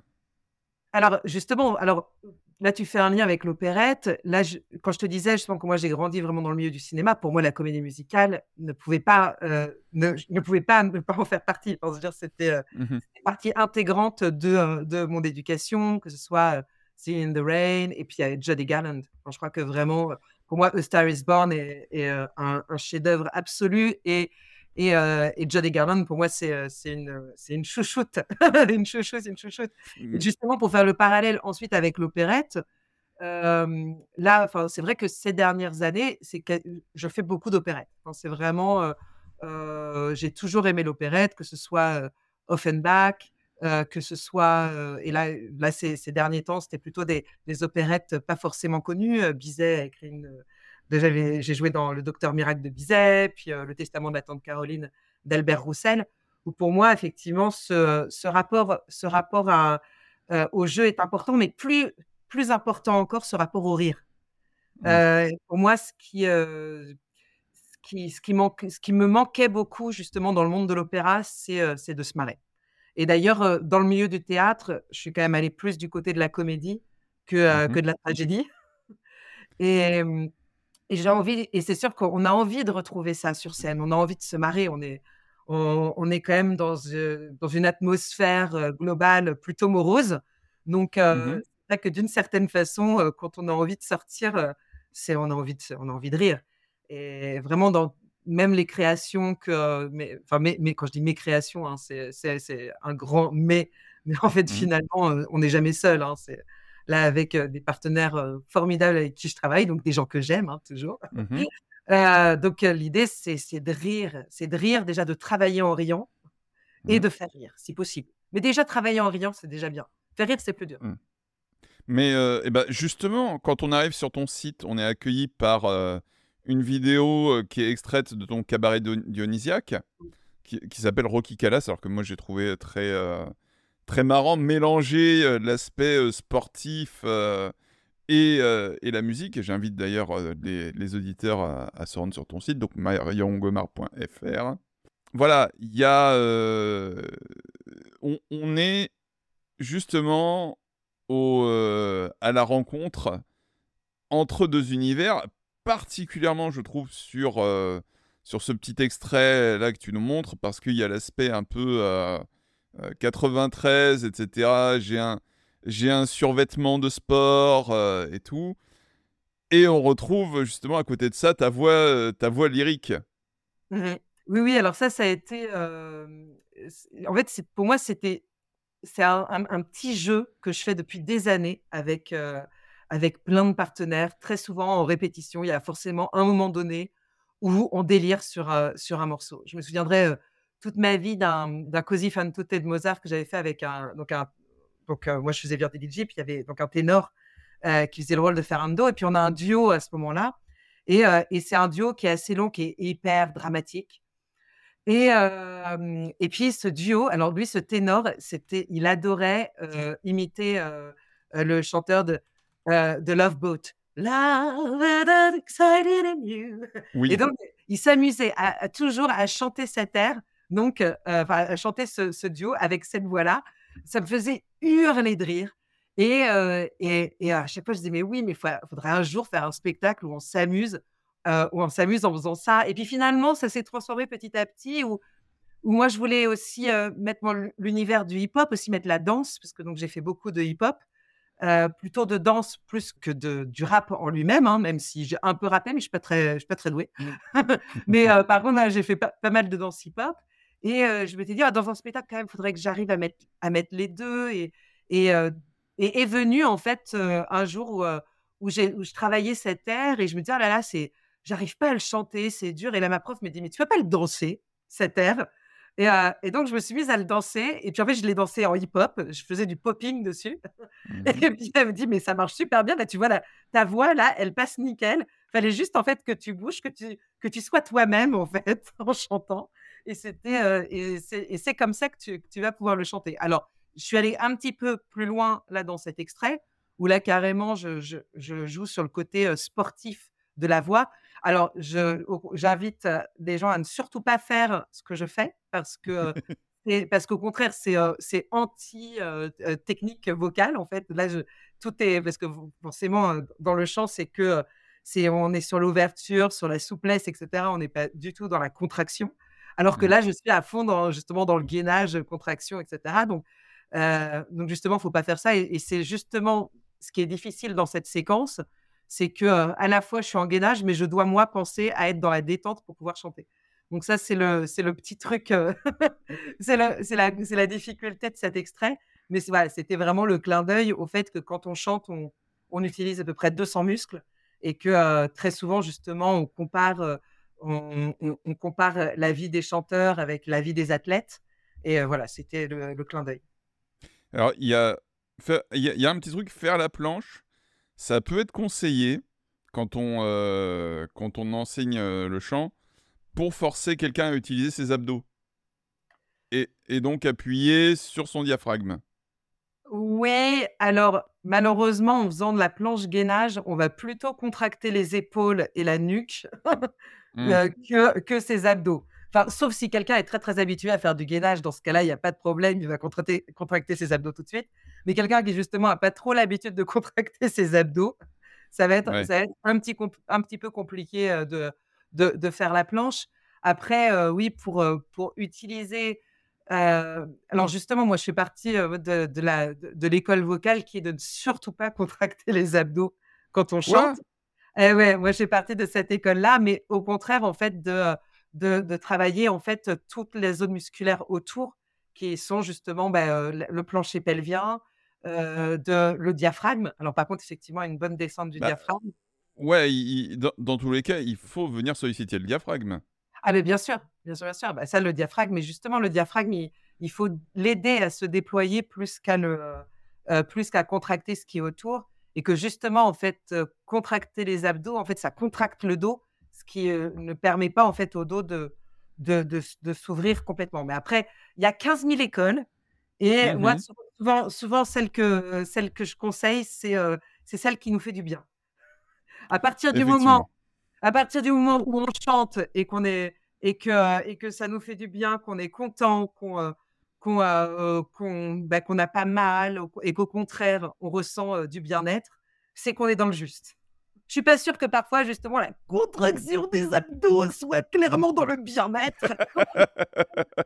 Alors justement, alors là, tu fais un lien avec l'opérette. Là, je quand je te disais justement que moi j'ai grandi vraiment dans le milieu du cinéma, pour moi la comédie musicale ne pouvait pas, heu, ne ne pouvait pas ne pas en faire partie. Enfin, dire, c'était, heu, Mmh partie intégrante de, heu, de mon éducation, que ce soit, heu, Singing in the Rain et puis il y a Judy Garland. Enfin, je crois que vraiment, pour moi, A Star is Born est un un chef-d'œuvre absolu et et heu et Garland pour moi c'est, c'est une, c'est une chouchoute. Une chouchoute, une chouchoute. Mmh. justement pour faire le parallèle ensuite avec l'opérette, hem, là, c'est vrai que ces dernières années, c'est que je fais beaucoup d'opérettes. C'est vraiment, heu, j'ai toujours aimé l'opérette, que ce soit, Offenbach, que ce soit, et là là ces ces derniers temps, c'était plutôt des des opérettes pas forcément connues. Bizet a écrit une, j'ai j'ai joué dans Le Docteur Miracle de Bizet, puis, heu, Le Testament de la tante Caroline d'Albert Roussel, où pour moi effectivement ce ce rapport ce rapport à heu, au jeu est important, mais plus plus important encore, ce rapport au rire. Mmh. Heu, pour moi, ce qui, heu, ce qui ce qui manque ce qui me manquait beaucoup justement dans le monde de l'opéra, c'est, de se marrer. Et d'ailleurs, dans le milieu du théâtre, je suis quand même allée plus du côté de la comédie que, Mmh que de la tragédie et et j'ai envie et c'est sûr qu'on a envie de retrouver ça sur scène. On a envie de se marrer. On est on on est quand même dans, dans une atmosphère, heu, globale plutôt morose. Donc c'est vrai que d'une certaine façon, heu, quand on a envie de sortir, c'est on a envie de on a envie de rire et vraiment dans même les créations que mais enfin mes mes quand je dis mes créations, hein, c'est un grand mais, mais en fait Mmh. finalement, on n'est jamais seul, hein. C'est là avec, des partenaires, formidables avec qui je travaille, donc des gens que j'aime, hein, toujours. Mmh Heu, donc l'idée c'est de rire, c'est de rire, déjà de travailler en riant et Mmh. de faire rire, si possible. Mais déjà travailler en riant, c'est déjà bien. Faire rire, c'est plus dur. Mmh. Mais, et bah, justement, quand on arrive sur ton site, on est accueilli par, une vidéo, qui est extraite de ton cabaret dionysiaque, qui qui s'appelle Rocky Calas, alors que moi j'ai trouvé très, très marrant, mélanger, heu, l'aspect, heu, sportif, heu et et la musique j'invite d'ailleurs, les auditeurs à se rendre sur ton site, donc mariongomar.fr. Voilà, il y a, on est justement à la rencontre entre deux univers, particulièrement, je trouve, sur, sur ce petit extrait là que tu nous montres, parce qu'il y a l'aspect un peu 93, etc. J'ai un, j'ai un survêtement de sport et tout. Et on retrouve justement à côté de ça ta voix, ta voix lyrique. Oui, oui, alors ça, ça a été. en fait, pour moi, c'était c'est un, petit jeu que je fais depuis des années avec, avec plein de partenaires, très souvent en répétition. Il y a forcément un moment donné où on délire sur, sur un morceau. Je me souviendrai toute ma vie d'un Così fan tutte de Mozart que j'avais fait avec un. Donc, un, donc moi, je faisais bien des DJ, puis il y avait donc un ténor qui faisait le rôle de Ferrando, et puis on a un duo à ce moment-là. Et, et c'est un duo qui est assez long, qui est hyper dramatique. Et, et puis ce duo, alors lui, ce ténor, c'était, il adorait imiter le chanteur de, de Love Boat. Love excited in you. Et donc, il s'amusait à, toujours à chanter cet air, donc à chanter ce, duo avec cette voix-là. Ça me faisait hurler de rire. Et, et, et, à chaque fois, je disais, mais oui, mais il faudrait un jour faire un spectacle où on s'amuse euh, où on s'amuse en faisant ça. Et puis finalement, ça s'est transformé petit à petit où, où moi, je voulais aussi euh, mettre l'univers du hip-hop, aussi mettre la danse, parce que donc j'ai fait beaucoup de hip-hop, euh, plutôt de danse plus que de, du rap en lui-même, hein, même si j'ai un peu rappé, mais je ne suis, pas très, je suis pas très douée. Mmh. mais par contre, j'ai fait pas, mal de danse hip-hop. Et je m'étais dit, ah, dans un spectacle, quand même, il faudrait que j'arrive à mettre, à mettre les deux. Et, et, et est venu, en fait, un jour où, où, où, je travaillais cette air et je me disais, ah là là, c'est j'arrive pas à le chanter, c'est dur. Et là, ma prof me dit, mais tu peux pas le danser, cet air et, et, donc, je me suis mise à le danser. Et puis, en fait, je l'ai dansé en hip-hop. Je faisais du popping dessus. Mmh et puis, elle me dit, mais ça marche super bien. Là, tu vois, ta voix, là, elle passe nickel. Fallait juste, en fait, que tu bouges, que tu, que tu sois toi-même, en fait, en chantant. Et c'était, et c'est comme ça que tu, que tu, vas pouvoir le chanter. Alors, je suis allée un petit peu plus loin, là, dans cet extrait, où là, carrément, je, je, je joue sur le côté sportif de la voix. Alors, j'invite des gens à ne surtout pas faire ce que je fais parce que parce qu'au contraire, c'est anti technique vocale en fait. Là, je, tout est parce que forcément dans le chant, c'est que c'est on est sur l'ouverture, sur la souplesse, etc. On n'est pas du tout dans la contraction. Alors que mmh. là, je suis à fond dans, justement dans le gainage, contraction, etc. Donc, donc justement, faut pas faire ça. et c'est justement ce qui est difficile dans cette séquence, c'est que à la fois je suis en gainage, mais je dois moi penser à être dans la détente pour pouvoir chanter. Donc ça, c'est le, c'est le petit truc, c'est, la, c'est, la, c'est la difficulté de cet extrait. Mais voilà, c'était vraiment le clin d'œil au fait que quand on chante, on, on utilise à peu près 200 muscles et que très souvent, justement, on compare, on, on, compare la vie des chanteurs avec la vie des athlètes. Et voilà, c'était le, le clin d'œil. Alors, il y a, il y, a un petit truc, faire la planche ça peut être conseillé quand on, euh, quand on enseigne euh, le chant pour forcer quelqu'un à utiliser ses abdos. Et, et, donc appuyer sur son diaphragme. Oui, alors malheureusement, en faisant de la planche gainage, on va plutôt contracter les épaules et la nuque mmh. euh, que, que ses abdos. Enfin, sauf si quelqu'un est très très habitué à faire du gainage, dans ce cas-là, il n'y a pas de problème, il va contracter, contracter ses abdos tout de suite. Mais quelqu'un qui justement n'a pas trop l'habitude de contracter ses abdos, ça va être, ça va être un, petit un petit peu compliqué euh, de, de, de faire la planche. Après, euh, oui, pour, euh, pour utiliser. alors justement, moi, je fais partie de, de, l'école vocale qui est de ne surtout pas contracter les abdos quand on chante. Eh ouais, moi, je fais partie de cette école-là, mais au contraire, en fait, de, de, de, travailler en fait toutes les zones musculaires autour qui sont justement bah, le plancher pelvien, de, le diaphragme. Alors, par contre, effectivement, une bonne descente du bah, diaphragme. Ouais, dans, tous les cas, il faut venir solliciter le diaphragme. Ah, mais bien sûr, bien sûr, bien sûr. Bah, ça, le diaphragme, mais justement, le diaphragme, il, faut l'aider à se déployer plus qu'à le, plus qu'à contracter ce qui est autour. Et que justement, en fait, contracter les abdos, en fait, ça contracte le dos, ce qui ne permet pas, en fait, au dos de, de, de, s'ouvrir complètement. Mais après, il y a 15 000 écoles. Et moi, mmh souvent, souvent celle, que, celle que je conseille, c'est c'est celle qui nous fait du bien. À partir du moment, à partir du moment où on chante et qu'on est et que et que ça nous fait du bien, qu'on est content, qu'on qu'on bah, n'a pas mal et qu'au contraire on ressent du bien-être, c'est qu'on est dans le juste. Je suis pas sûre que parfois, justement, la contraction des abdos soit clairement dans le bien-être.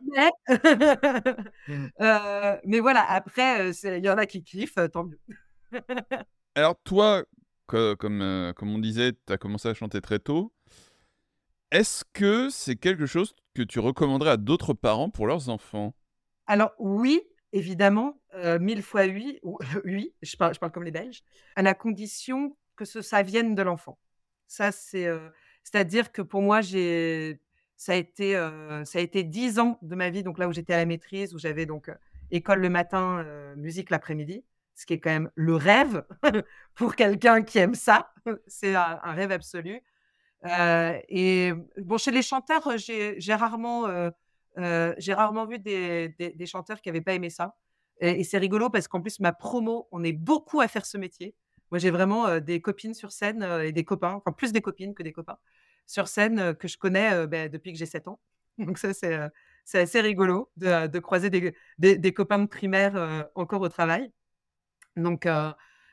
mais, euh, mais voilà, après, euh, il y en a qui kiffent, tant mieux. Alors toi, comme, euh, comme on disait, tu as commencé à chanter très tôt. Est-ce que c'est quelque chose que tu recommanderais à d'autres parents pour leurs enfants? Alors oui, évidemment, mille fois oui, oui je, parle, comme les Belges, à la condition que ce, ça vienne de l'enfant. Ça, c'est, c'est-à-dire que pour moi, j'ai, ça a été, ça a été dix ans de ma vie, donc là où j'étais à la maîtrise, où j'avais donc école le matin, musique l'après-midi, ce qui est quand même le rêve pour quelqu'un qui aime ça. c'est un, rêve absolu. et bon, chez les chanteurs, j'ai, rarement, j'ai rarement vu des, chanteurs qui n'avaient pas aimé ça. et c'est rigolo parce qu'en plus, ma promo, on est beaucoup à faire ce métier. Moi, j'ai vraiment des copines sur scène et des copains, enfin plus des copines que des copains, sur scène que je connais bah, depuis que j'ai 7 ans. Donc ça, c'est assez rigolo de, croiser des, copains de primaire encore au travail. Donc,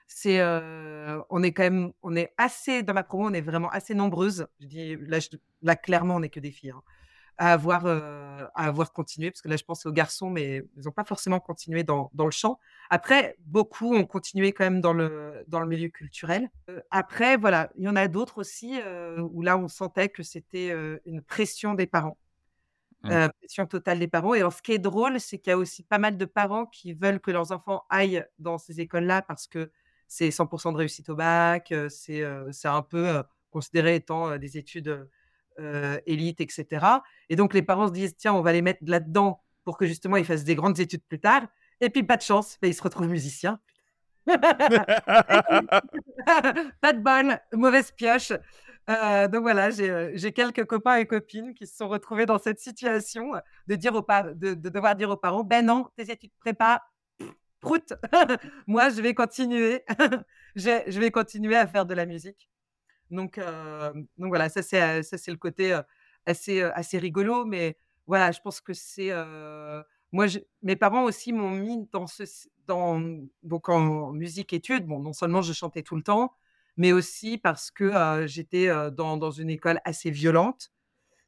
c'est, on est quand même, on est assez, dans ma promo, on est vraiment assez nombreuses. Je dis, là, là clairement, on n'est que des filles. Hein à avoir, euh, à avoir continué, parce que là, je pense aux garçons, mais ils n'ont pas forcément continué dans, dans, le chant. Après, beaucoup ont continué quand même dans le, dans le milieu culturel. Euh, après, voilà, il y en a d'autres aussi euh, où là, on sentait que c'était une pression des parents. Mmh. pression totale des parents. Et alors, ce qui est drôle, c'est qu'il y a aussi pas mal de parents qui veulent que leurs enfants aillent dans ces écoles-là parce que c'est 100% de réussite au bac, c'est un peu considéré étant des études élite, etc. Et donc les parents se disent tiens, on va les mettre là-dedans pour que justement ils fassent des grandes études plus tard. Et puis pas de chance, ils se retrouvent musiciens. pas de bol, mauvaise pioche. Euh, donc voilà, euh, j'ai quelques copains et copines qui se sont retrouvés dans cette situation de, dire aux de, devoir dire aux parents ben non, tes études prépa, prout, moi je vais continuer, je vais continuer à faire de la musique. Donc, donc voilà, ça c'est, ça c'est le côté assez, assez rigolo. Mais voilà, je pense que c'est. moi, mes parents aussi m'ont mis dans ce. Dans, donc en musique études. Bon, non seulement je chantais tout le temps, mais aussi parce que j'étais dans, dans, une école assez violente,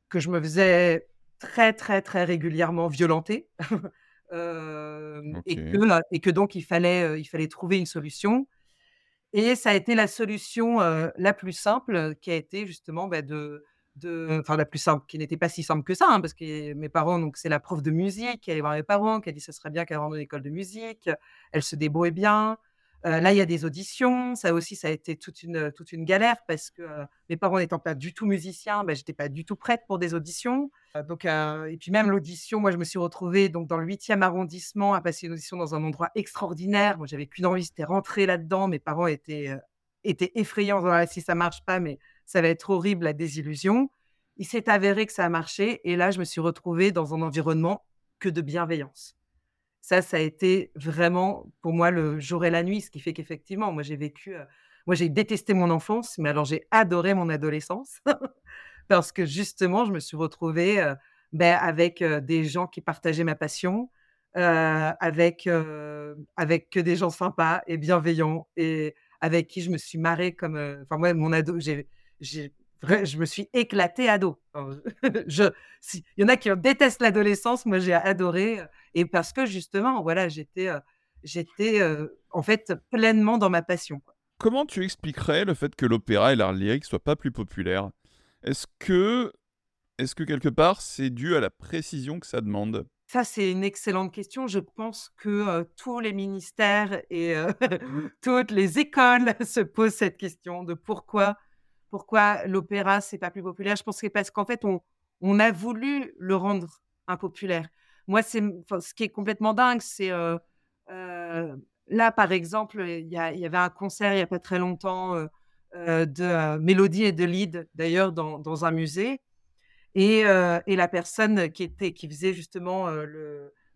que je me faisais très, très, très régulièrement violenter. et, que, et que donc il fallait, il fallait trouver une solution. Et ça a été la solution la plus simple, qui a été justement bah, de, de, enfin la plus simple, qui n'était pas si simple que ça, hein, parce que mes parents, donc c'est la prof de musique, qui allait voir mes parents, qui a dit ce serait bien qu'elle rentre dans l'école de musique, elle se débrouille bien. Là, il y a des auditions. Ça aussi, ça a été toute une, toute une galère parce que mes parents n'étant pas du tout musiciens, ben, j'étais pas du tout prête pour des auditions. donc, et puis même l'audition, moi, je me suis retrouvée donc dans le 8e arrondissement à passer une audition dans un endroit extraordinaire. Moi, j'avais qu'une envie, c'était rentrer là-dedans. Mes parents étaient, étaient effrayants. Ah, si ça marche pas, mais ça va être horrible la désillusion. Il s'est avéré que ça a marché. Et là, je me suis retrouvée dans un environnement que de bienveillance. Ça, ça a été vraiment pour moi le jour et la nuit, ce qui fait qu'effectivement, moi j'ai vécu, moi j'ai détesté mon enfance, mais alors j'ai adoré mon adolescence parce que justement, je me suis retrouvée ben, avec des gens qui partageaient ma passion, avec, avec que des gens sympas et bienveillants et avec qui je me suis marrée comme, enfin moi, mon ado, j'ai, je me suis éclatée ado. je, il y en a qui détestent l'adolescence, moi j'ai adoré et parce que justement, voilà, j'étais, j'étais en fait pleinement dans ma passion. Comment tu expliquerais le fait que l'opéra et l'art lyrique soient pas plus populaires? Est-ce que, est-ce que quelque part c'est dû à la précision que ça demande? Ça, c'est une excellente question. Je pense que tous les ministères et toutes les écoles se posent cette question de pourquoi, pourquoi l'opéra, c'est pas plus populaire? Je pense que parce qu'en fait, on, a voulu le rendre impopulaire. Moi, c'est ce qui est complètement dingue, c'est là, par exemple, il y, avait un concert il n'y a pas très longtemps de mélodie et de lead, d'ailleurs, dans, un musée. Et, la personne qui, était, qui faisait justement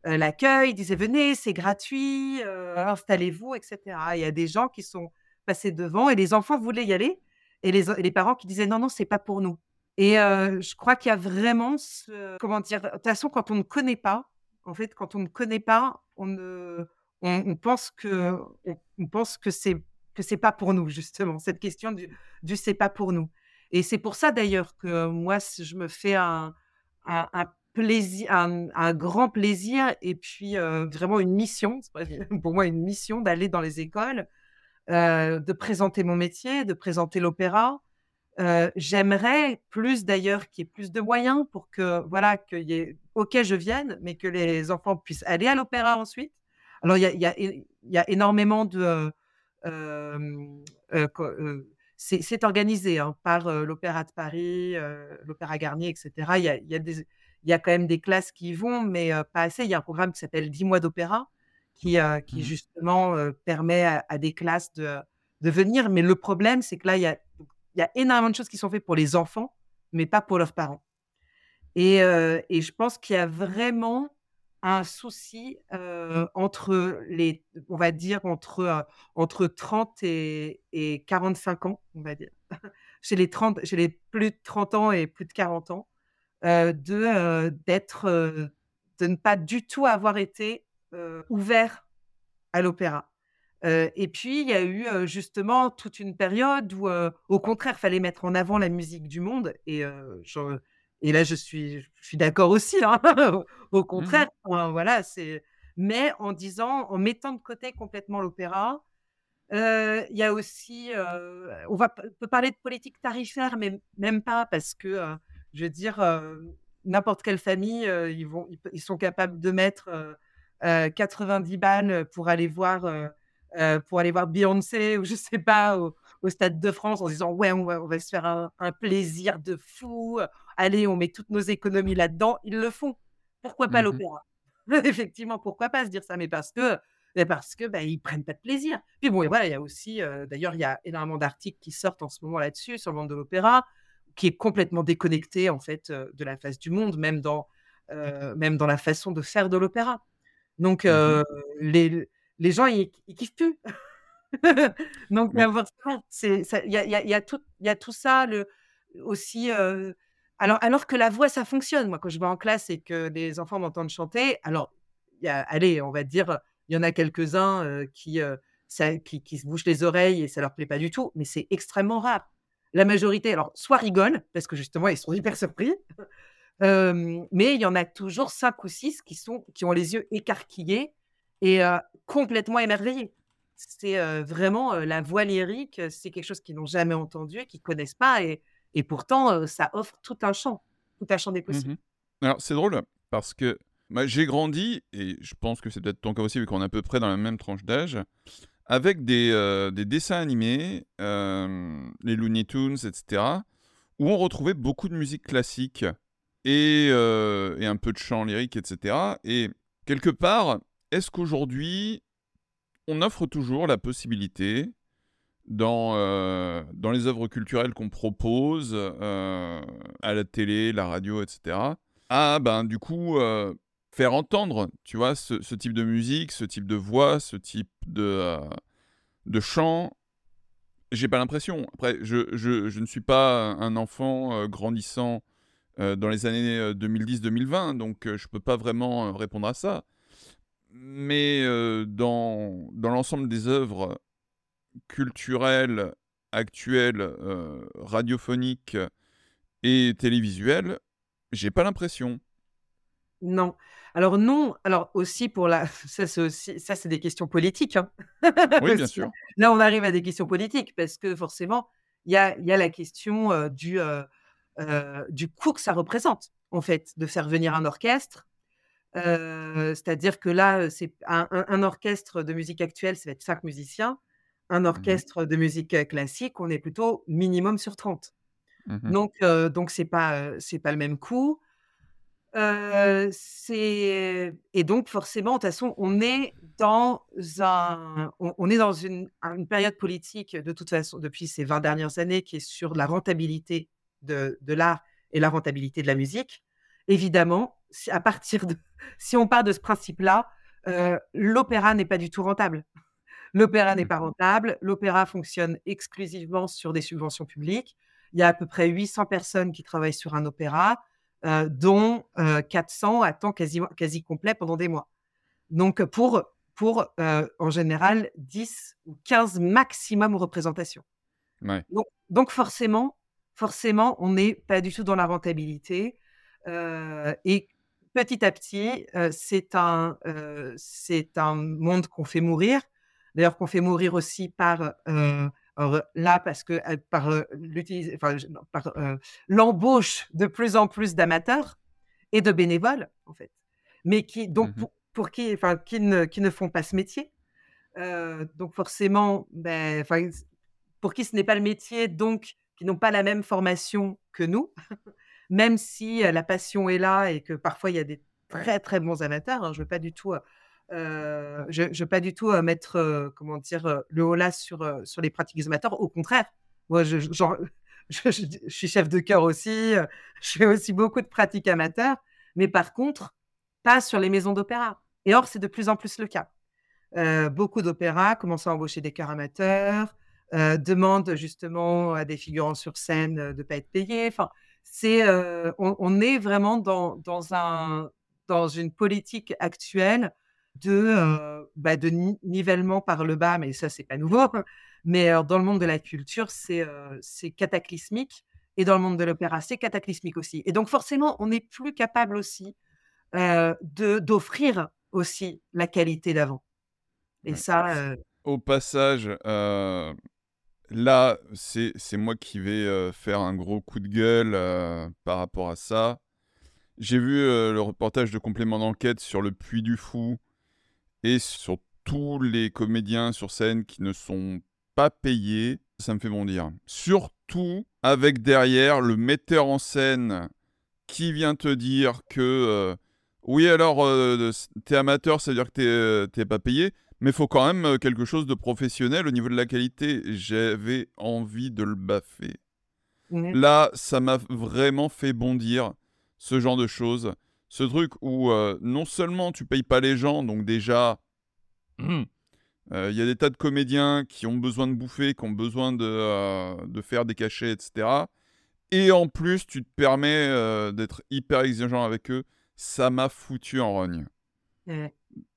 l'accueil disait venez, c'est gratuit, installez-vous, etc. Il y a des gens qui sont passés devant et les enfants voulaient y aller et les, parents qui disaient non, non, c'est pas pour nous. Et je crois qu'il y a vraiment ce. Comment dire De toute façon, quand on ne connaît pas, en fait, quand on ne connaît pas, on, ne, on, pense que, on, pense que c'est que c'est pas pour nous justement cette question du, du c'est pas pour nous. Et c'est pour ça d'ailleurs que moi je me fais un, un, plaisir, un, grand plaisir et puis vraiment une mission, pour moi une mission d'aller dans les écoles, de présenter mon métier, de présenter l'opéra. J'aimerais plus d'ailleurs qu'il y ait plus de moyens pour que voilà qu'il y ait ok je vienne, mais que les enfants puissent aller à l'opéra ensuite. Alors il y a, énormément de c'est organisé hein, par l'Opéra de Paris, l'Opéra Garnier, etc. Il y a quand même des classes qui y vont, mais pas assez. Il y a un programme qui s'appelle 10 mois d'opéra, qui, qui mmh justement permet à, des classes de, de venir. Mais le problème, c'est que là, il y, a, il y a énormément de choses qui sont faites pour les enfants, mais pas pour leurs parents. Et, et je pense qu'il y a vraiment un souci entre les, on va dire, entre, entre 30 et, et 45 ans, on va dire. chez, les 30, chez les plus de 30 ans et plus de 40 ans de d'être de ne pas du tout avoir été ouvert à l'opéra. et puis il y a eu justement toute une période où au contraire fallait mettre en avant la musique du monde. Et et là je suis je suis d'accord aussi hein, au mmh contraire voilà c'est mais en disant en mettant de côté complètement l'opéra il y a aussi on va peut parler de politique tarifaire mais même pas parce que je veux dire, n'importe quelle famille, ils, vont, ils, sont capables de mettre 90 balles pour aller voir, pour aller voir Beyoncé ou je sais pas, au, Stade de France en disant ouais, on va, se faire un, plaisir de fou. Allez, on met toutes nos économies là-dedans. Ils le font. Pourquoi pas mmh l'opéra Effectivement, pourquoi pas se dire ça? Mais parce que parce que bah, ils prennent pas de plaisir. Puis bon, et voilà, il y a aussi, d'ailleurs, il y a énormément d'articles qui sortent en ce moment là-dessus sur le monde de l'opéra qui est complètement déconnecté en fait de la face du monde, même dans, même dans la façon de faire de l'opéra. Donc mmh les, les gens ils, ils kiffent plus. Donc il y a, y, a, y, a tout, y a tout ça le, aussi. alors, alors que la voix, ça fonctionne. Moi, quand je vais en classe et que les enfants m'entendent chanter, alors, y a, allez, on va dire, il y en a quelques-uns qui, qui, qui, se bouchent les oreilles et ça leur plaît pas du tout, mais c'est extrêmement rare la majorité, alors, soit rigolent, parce que justement, ils sont hyper surpris, mais il y en a toujours cinq ou six qui, sont, qui ont les yeux écarquillés et complètement émerveillés. C'est vraiment la voix lyrique, c'est quelque chose qu'ils n'ont jamais entendu, qu'ils ne connaissent pas, et, et pourtant, ça offre tout un champ, tout un champ des possibles. Mmh alors, c'est drôle, parce que bah, j'ai grandi, et je pense que c'est peut-être ton cas aussi, vu qu'on est à peu près dans la même tranche d'âge, avec des, des dessins animés, les Looney Tunes, etc., où on retrouvait beaucoup de musique classique et, euh, et un peu de chant lyrique, etc. Et quelque part, est-ce qu'aujourd'hui, on offre toujours la possibilité, dans, dans les œuvres culturelles qu'on propose, à la télé, la radio, etc., à, ben, du coup, faire entendre, tu vois, ce, type de musique, ce type de voix, ce type de, euh, de chant? J'ai pas l'impression. Après, je, je, ne suis pas un enfant euh, grandissant euh, dans les années 2010-2020, donc je peux pas vraiment répondre à ça. Mais dans, dans l'ensemble des œuvres culturelles, actuelles, radiophoniques et télévisuelles, j'ai pas l'impression. Non. Alors non, alors aussi pour la ça c'est aussi ça c'est des questions politiques, hein. Oui, bien sûr. là, on arrive à des questions politiques parce que forcément, il y a il y a la question, du, du coût que ça représente, en fait, de faire venir un orchestre. c'est-à-dire que là, c'est un orchestre de musique actuelle, ça va être 5 musiciens. Un mmh orchestre de musique, classique, on est plutôt minimum sur 30. Mmh donc donc c'est pas, c'est pas le même coût c'est et donc forcément, de toute façon, on est dans un on est dans une une période politique, de toute façon, depuis ces 20 dernières années, qui est sur la rentabilité de de l'art et la rentabilité de la musique. Évidemment, si à partir de si on part de ce principe-là, l'opéra n'est pas du tout rentable. L'opéra n'est pas rentable, l'opéra fonctionne exclusivement sur des subventions publiques. Il y a à peu près 800 personnes qui travaillent sur un opéra. Euh, dont 400 euh, à temps quasi, quasi complet pendant des mois. Donc, pour, pour, en général, 10 ou 15 maximum représentations. Donc, donc forcément, forcément, on n'est pas du tout dans la rentabilité. et petit à petit, c'est un, c'est un monde qu'on fait mourir. D'ailleurs, qu'on fait mourir aussi par là, parce que par par l'embauche de plus en plus d'amateurs et de bénévoles, en fait. Mais qui, donc, mmh pour, qui, enfin, qui ne, qui ne font pas ce métier. donc, forcément, ben, pour qui ce n'est pas le métier, donc qui n'ont pas la même formation que nous, même si la passion est là et que parfois il y a des très très bons amateurs. Hein, je veux pas du tout, je, veux pas du tout mettre, comment dire, le haut là sur sur les pratiques amateurs. Au contraire, moi, je, genre, je, suis chef de chœur aussi. je fais aussi beaucoup de pratiques amateurs, mais par contre, pas sur les maisons d'opéra. Et or, c'est de plus en plus le cas. beaucoup d'opéras commencent à embaucher des chœurs amateurs, demandent justement à des figurants sur scène de ne pas être payés. Enfin, c'est, on, est vraiment dans, dans, un, dans une politique actuelle de, bah, de nivellement par le bas, mais ça, c'est pas nouveau. Mais dans le monde de la culture, c'est c'est cataclysmique. Et dans le monde de l'opéra, c'est cataclysmique aussi. Et donc, forcément, on n'est plus capable aussi de d'offrir aussi la qualité d'avant. Et ça. Au passage, là, c'est moi qui vais faire un gros coup de gueule par rapport à ça. J'ai vu le reportage de complément d'enquête sur le Puy du Fou et sur tous les comédiens sur scène qui ne sont pas payés. Ça me fait bondir. Surtout avec derrière le metteur en scène qui vient te dire que oui, alors, euh, t'es amateur, ça veut dire que t'es pas payé, mais il faut quand même quelque chose de professionnel au niveau de la qualité. J'avais envie de le baffer. Là, ça m'a vraiment fait bondir, ce genre de choses. Ce truc où non seulement tu payes pas les gens, donc déjà, il y a des tas de comédiens qui ont besoin de bouffer, qui ont besoin de, de faire des cachets, etc. Et en plus, tu te permets d'être hyper exigeant avec eux ça m'a foutu en rogne.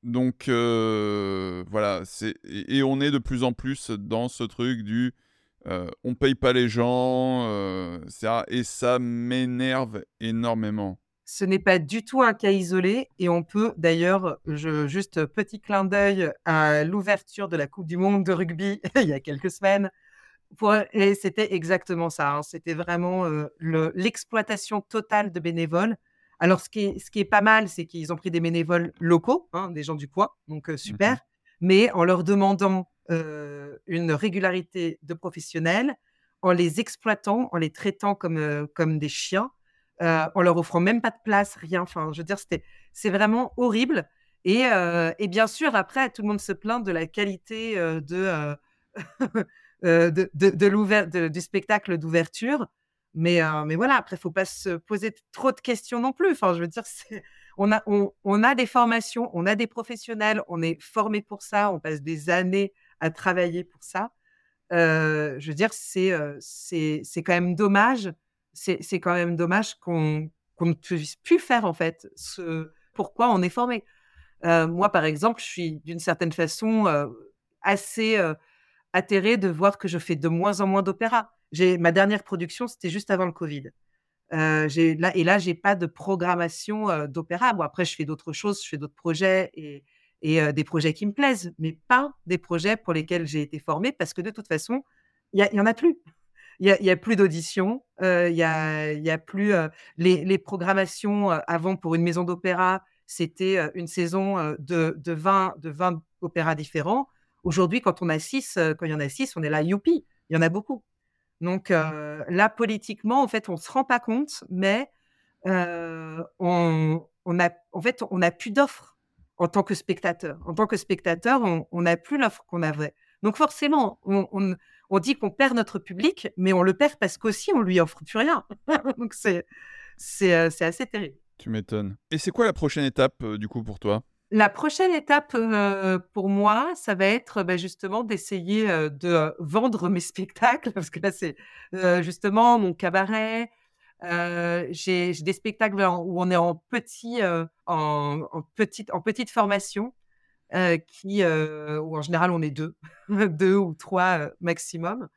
Donc euh, voilà, c'est et, on est de plus en plus dans ce truc du euh, on paye pas les gens, euh, et ça m'énerve énormément. Ce n'est pas du tout un cas isolé et on peut d'ailleurs, juste petit clin d'œil à l'ouverture de la Coupe du Monde de rugby il y a quelques semaines. et c'était exactement ça. Hein. c'était vraiment l'exploitation totale de bénévoles alors, ce qui est, ce qui est pas mal, c'est qu'ils ont pris des bénévoles locaux, hein, des gens du coin, donc super, mmh mais en leur demandant une régularité de professionnels, en les exploitant, en les traitant comme, comme des chiens, en leur offrant même pas de place, rien. Enfin, je veux dire, c'était, c'est vraiment horrible. Et, et, bien sûr, après, tout le monde se plaint de la qualité de, de, de, du spectacle d'ouverture. Mais, voilà, après, il ne faut pas se poser trop de questions non plus. Enfin, je veux dire, on a, des formations, on a des professionnels, on est formé pour ça, on passe des années à travailler pour ça. je veux dire, c'est quand même dommage. C'est quand même dommage qu'on ne puisse plus faire, en fait, pourquoi on est formé. moi, par exemple, je suis d'une certaine façon assez atterrée de voir que je fais de moins en moins d'opéra ma dernière production, c'était juste avant le Covid. Euh, là, et là, j'ai pas de programmation euh, d'opéra. Bon, après, je fais d'autres choses, je fais d'autres projets et, euh, des projets qui me plaisent, mais pas des projets pour lesquels j'ai été formée parce que de toute façon, il y, en a plus. Il y a, plus d'auditions, il y a, y a plus les, les, programmations avant pour une maison d'opéra, c'était une saison de, de, 20, de 20 opéras différents. Aujourd'hui, quand on a six, quand il y en a six, on est là, youpi, il y en a beaucoup. Donc là, politiquement, en fait, on ne se rend pas compte, mais on, a, en fait, on n'a plus d'offres en tant que spectateur. En tant que spectateur, on n'a plus l'offre qu'on avait. Donc forcément, on, dit qu'on perd notre public, mais on le perd parce qu'aussi, on lui offre plus rien. Donc c'est assez terrible. Tu m'étonnes. Et c'est quoi la prochaine étape, du coup, pour toi? La prochaine étape pour moi, ça va être bah, justement d'essayer de vendre mes spectacles, parce que là, c'est justement mon cabaret. J'ai des spectacles où on est en, petit, en, petite, en petite formation. qui, où en général on est deux, deux ou trois maximum.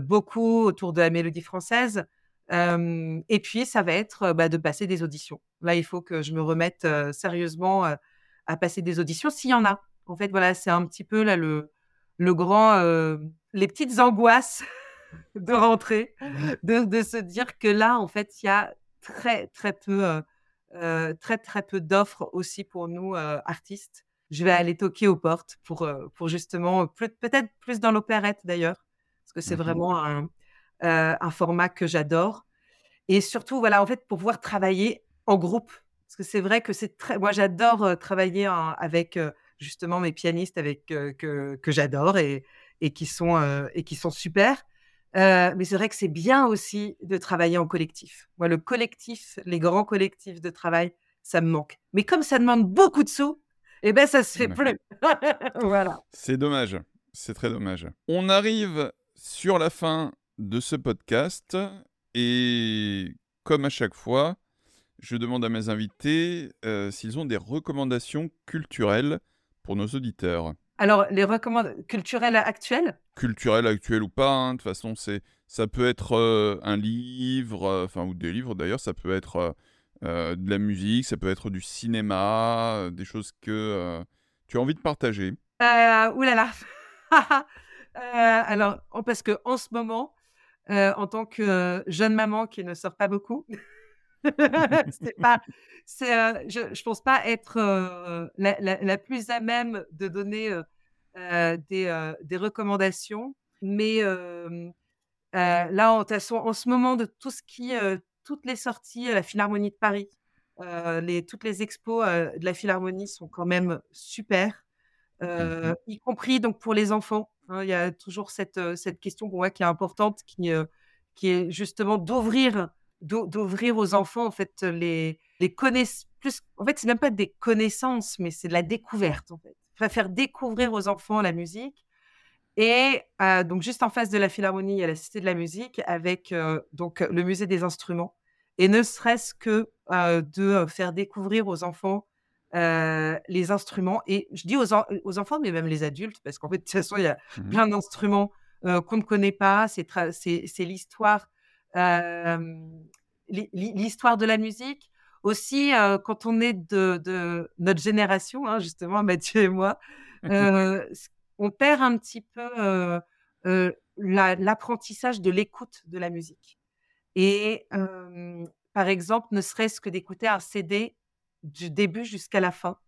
beaucoup autour de la mélodie française. Et puis ça va être bah, de passer des auditions. Là, il faut que je me remette sérieusement à passer des auditions s'il y en a. En fait, voilà, c'est un petit peu là le, le grand, les petites angoisses de rentrer, de, de, se dire que là, en fait, il y a très, très peu, très, très peu d'offres aussi pour nous, artistes. Je vais aller toquer aux portes pour, pour justement, peut-être plus dans l'opérette d'ailleurs, parce que c'est mmh vraiment un, un, format que j'adore. Et surtout, voilà, en fait, pour pouvoir travailler en groupe. Parce que c'est vrai que c'est très. Moi, j'adore travailler avec justement mes pianistes avec, que, que j'adore et, et, qui sont, et qui sont super. Euh, mais c'est vrai que c'est bien aussi de travailler en collectif. Moi, le collectif, les grands collectifs de travail, ça me manque. Mais comme ça demande beaucoup de sous, eh ben ça se fait plus. voilà. C'est dommage. C'est très dommage. On arrive sur la fin de ce podcast et comme à chaque fois, je demande à mes invités euh, s'ils ont des recommandations culturelles pour nos auditeurs. Alors, les recommandations culturelles actuelles? Culturelles actuelles ou pas, hein, de toute façon, c'est, ça peut être euh, un livre, euh, enfin, ou des livres d'ailleurs, ça peut être euh, de la musique, ça peut être du cinéma, des choses que tu as envie de partager. là là Alors, parce que en ce moment, en tant que jeune maman qui ne sort pas beaucoup, c'est, je, ne pense pas être la, plus à même de donner des, recommandations, mais là, en, ce moment, de tout ce qui, toutes les sorties à la Philharmonie de Paris, toutes les expos de la Philharmonie sont quand même super, mmh y compris donc pour les enfants. Hein, il y a toujours cette, cette question qui est importante, qui, qui est justement d'ouvrir d'ouvrir aux enfants en fait les les connaissances plus en fait c'est même pas des connaissances mais c'est de la découverte en fait faire découvrir aux enfants la musique et donc juste en face de la philharmonie il y a la cité de la musique avec donc le musée des instruments et ne serait-ce que de faire découvrir aux enfants les instruments et je dis aux, aux, enfants mais même les adultes parce qu'en fait de toute façon il y a mmh plein d'instruments qu'on ne connaît pas c'est c'est l'histoire l'histoire de la musique. Aussi, quand on est de, notre génération, hein, justement, Mathieu et moi, on perd un petit peu l'apprentissage de l'écoute de la musique. Et par exemple, ne serait-ce que d'écouter un CD du début jusqu'à la fin.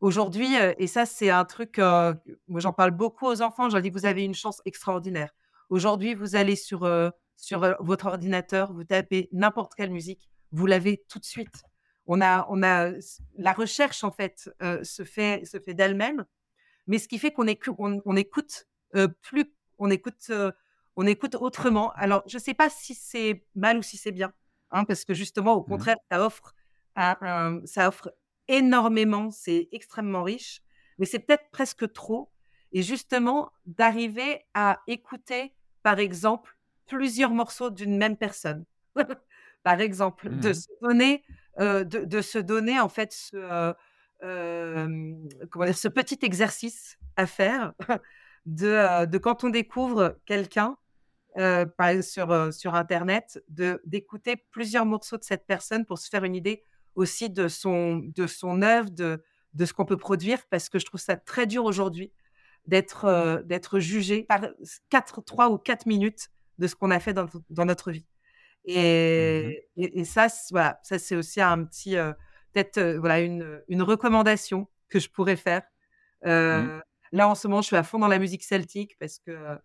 Aujourd'hui, et ça, c'est un truc, moi j'en parle beaucoup aux enfants, je leur dis, vous avez une chance extraordinaire. Aujourd'hui, vous allez sur sur votre ordinateur, vous tapez n'importe quelle musique, vous l'avez tout de suite. On a, on a, la recherche en fait se fait, se fait d'elle-même, mais ce qui fait qu'on on, écoute plus, on écoute, on écoute autrement. Alors, je ne sais pas si c'est mal ou si c'est bien, hein, parce que justement, au mmh contraire, ça offre, ça offre énormément, c'est extrêmement riche, mais c'est peut-être presque trop. Et justement, d'arriver à écouter, par exemple, plusieurs morceaux d'une même personne. Par exemple, de mmh se donner, de, se donner en fait ce, comment dire, ce petit exercice à faire de, de quand on découvre quelqu'un sur, sur Internet, d'écouter plusieurs morceaux de cette personne pour se faire une idée aussi de son, de son œuvre, de, de ce qu'on peut produire, parce que je trouve ça très dur aujourd'hui d'être, d'être jugé par 4, 3 ou 4 minutes de ce qu'on a fait dans, dans notre vie. Mmh et, et, ça, voilà, ça c'est aussi un petit, euh, peut-être euh, voilà une, une, recommandation que je pourrais faire. Mmh. Euh, là, en ce moment, je suis à fond dans la musique celtique parce que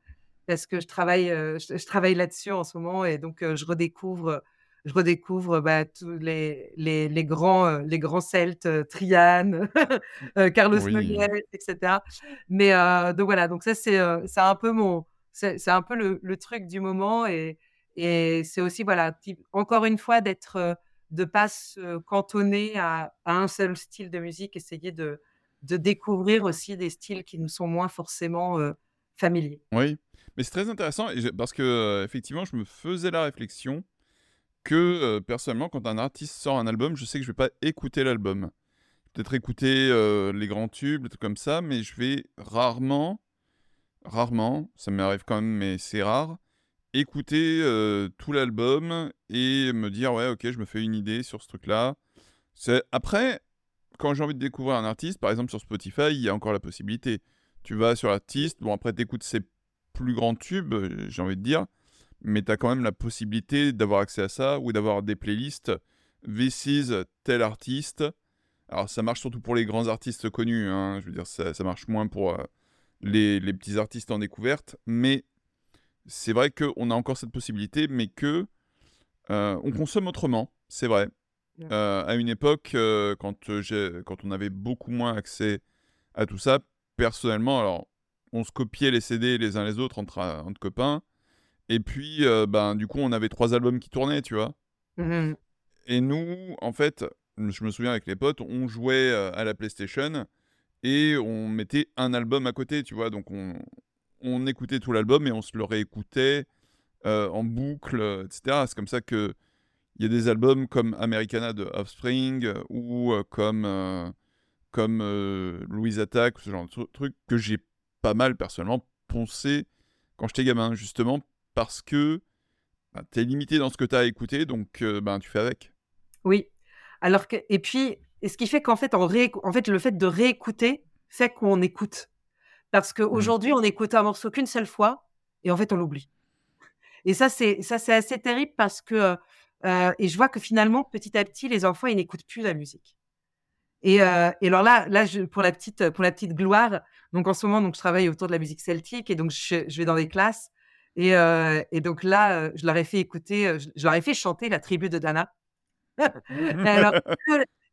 parce que je travaille, je, travaille là-dessus en ce moment et donc je redécouvre, je redécouvre bah, tous les, les, les, grands, les grands Celtes, Triane, Carlos oui. etc. Mais donc voilà, donc ça c'est, c'est un peu mon, c'est un peu le, truc du moment et, c'est aussi, voilà, encore une fois, d'être, euh, de pas se cantonner à, un seul style de musique, essayer de, de découvrir aussi des styles qui nous sont moins forcément euh, familiers. Oui, mais c'est très intéressant parce que euh, effectivement, je me faisais la réflexion que personnellement, quand un artiste sort un album, je sais que je vais pas écouter l'album peut-être écouter euh, les grands tubes, des trucs comme ça, mais je vais rarement, rarement, ça m'arrive quand même, mais c'est rare, écouter euh, tout l'album et me dire, ouais, ok, je me fais une idée sur ce truc-là. Après, quand j'ai envie de découvrir un artiste, par exemple sur Spotify, il y a encore la possibilité. Tu vas sur l'artiste, bon, après, tu écoutes ses plus grands tubes, j'ai envie de dire, mais tu as quand même la possibilité d'avoir accès à ça ou d'avoir des playlists. This is tel artiste. Alors, ça marche surtout pour les grands artistes connus. Hein. Je veux dire, ça, marche moins pour euh, les, petits artistes en découverte. Mais c'est vrai qu'on a encore cette possibilité, mais que euh, on consomme autrement. C'est vrai. Euh, à une époque, quand, quand on avait beaucoup moins accès à tout ça, personnellement, alors, on se copiait les CD les uns les autres entre, entre copains. Et puis, euh, ben, du coup, on avait trois albums qui tournaient, tu vois. Mmh et nous, en fait, je me souviens avec les potes, on jouait euh, à la PlayStation et on mettait un album à côté, tu vois. Donc, on, on écoutait tout l'album et on se le réécoutait euh, en boucle, etc. C'est comme ça que il y a des albums comme Americana de Offspring ou comme, comme Louise Attack, ce genre de truc que j'ai pas mal personnellement poncé quand j'étais gamin, justement parce que bah, tu es limité dans ce que tu as écouté, donc ben, tu fais avec. Oui. Alors que, et puis, et ce qui fait qu'en fait, en, en fait, le fait de réécouter fait qu'on écoute. Parce qu'aujourd'hui, mmh. on écoute un morceau qu'une seule fois et en fait, on l'oublie. Et ça, c'est ça, c'est assez terrible parce que et je vois que finalement, petit à petit, les enfants, ils n'écoutent plus la musique. Et, et alors là, là, je, pour la petite, pour la petite gloire, donc en ce moment, donc je travaille autour de la musique celtique et donc je, je vais dans des classes et, euh, et, donc là, je leur ai fait écouter, je, leur ai fait chanter la tribu de Dana. alors,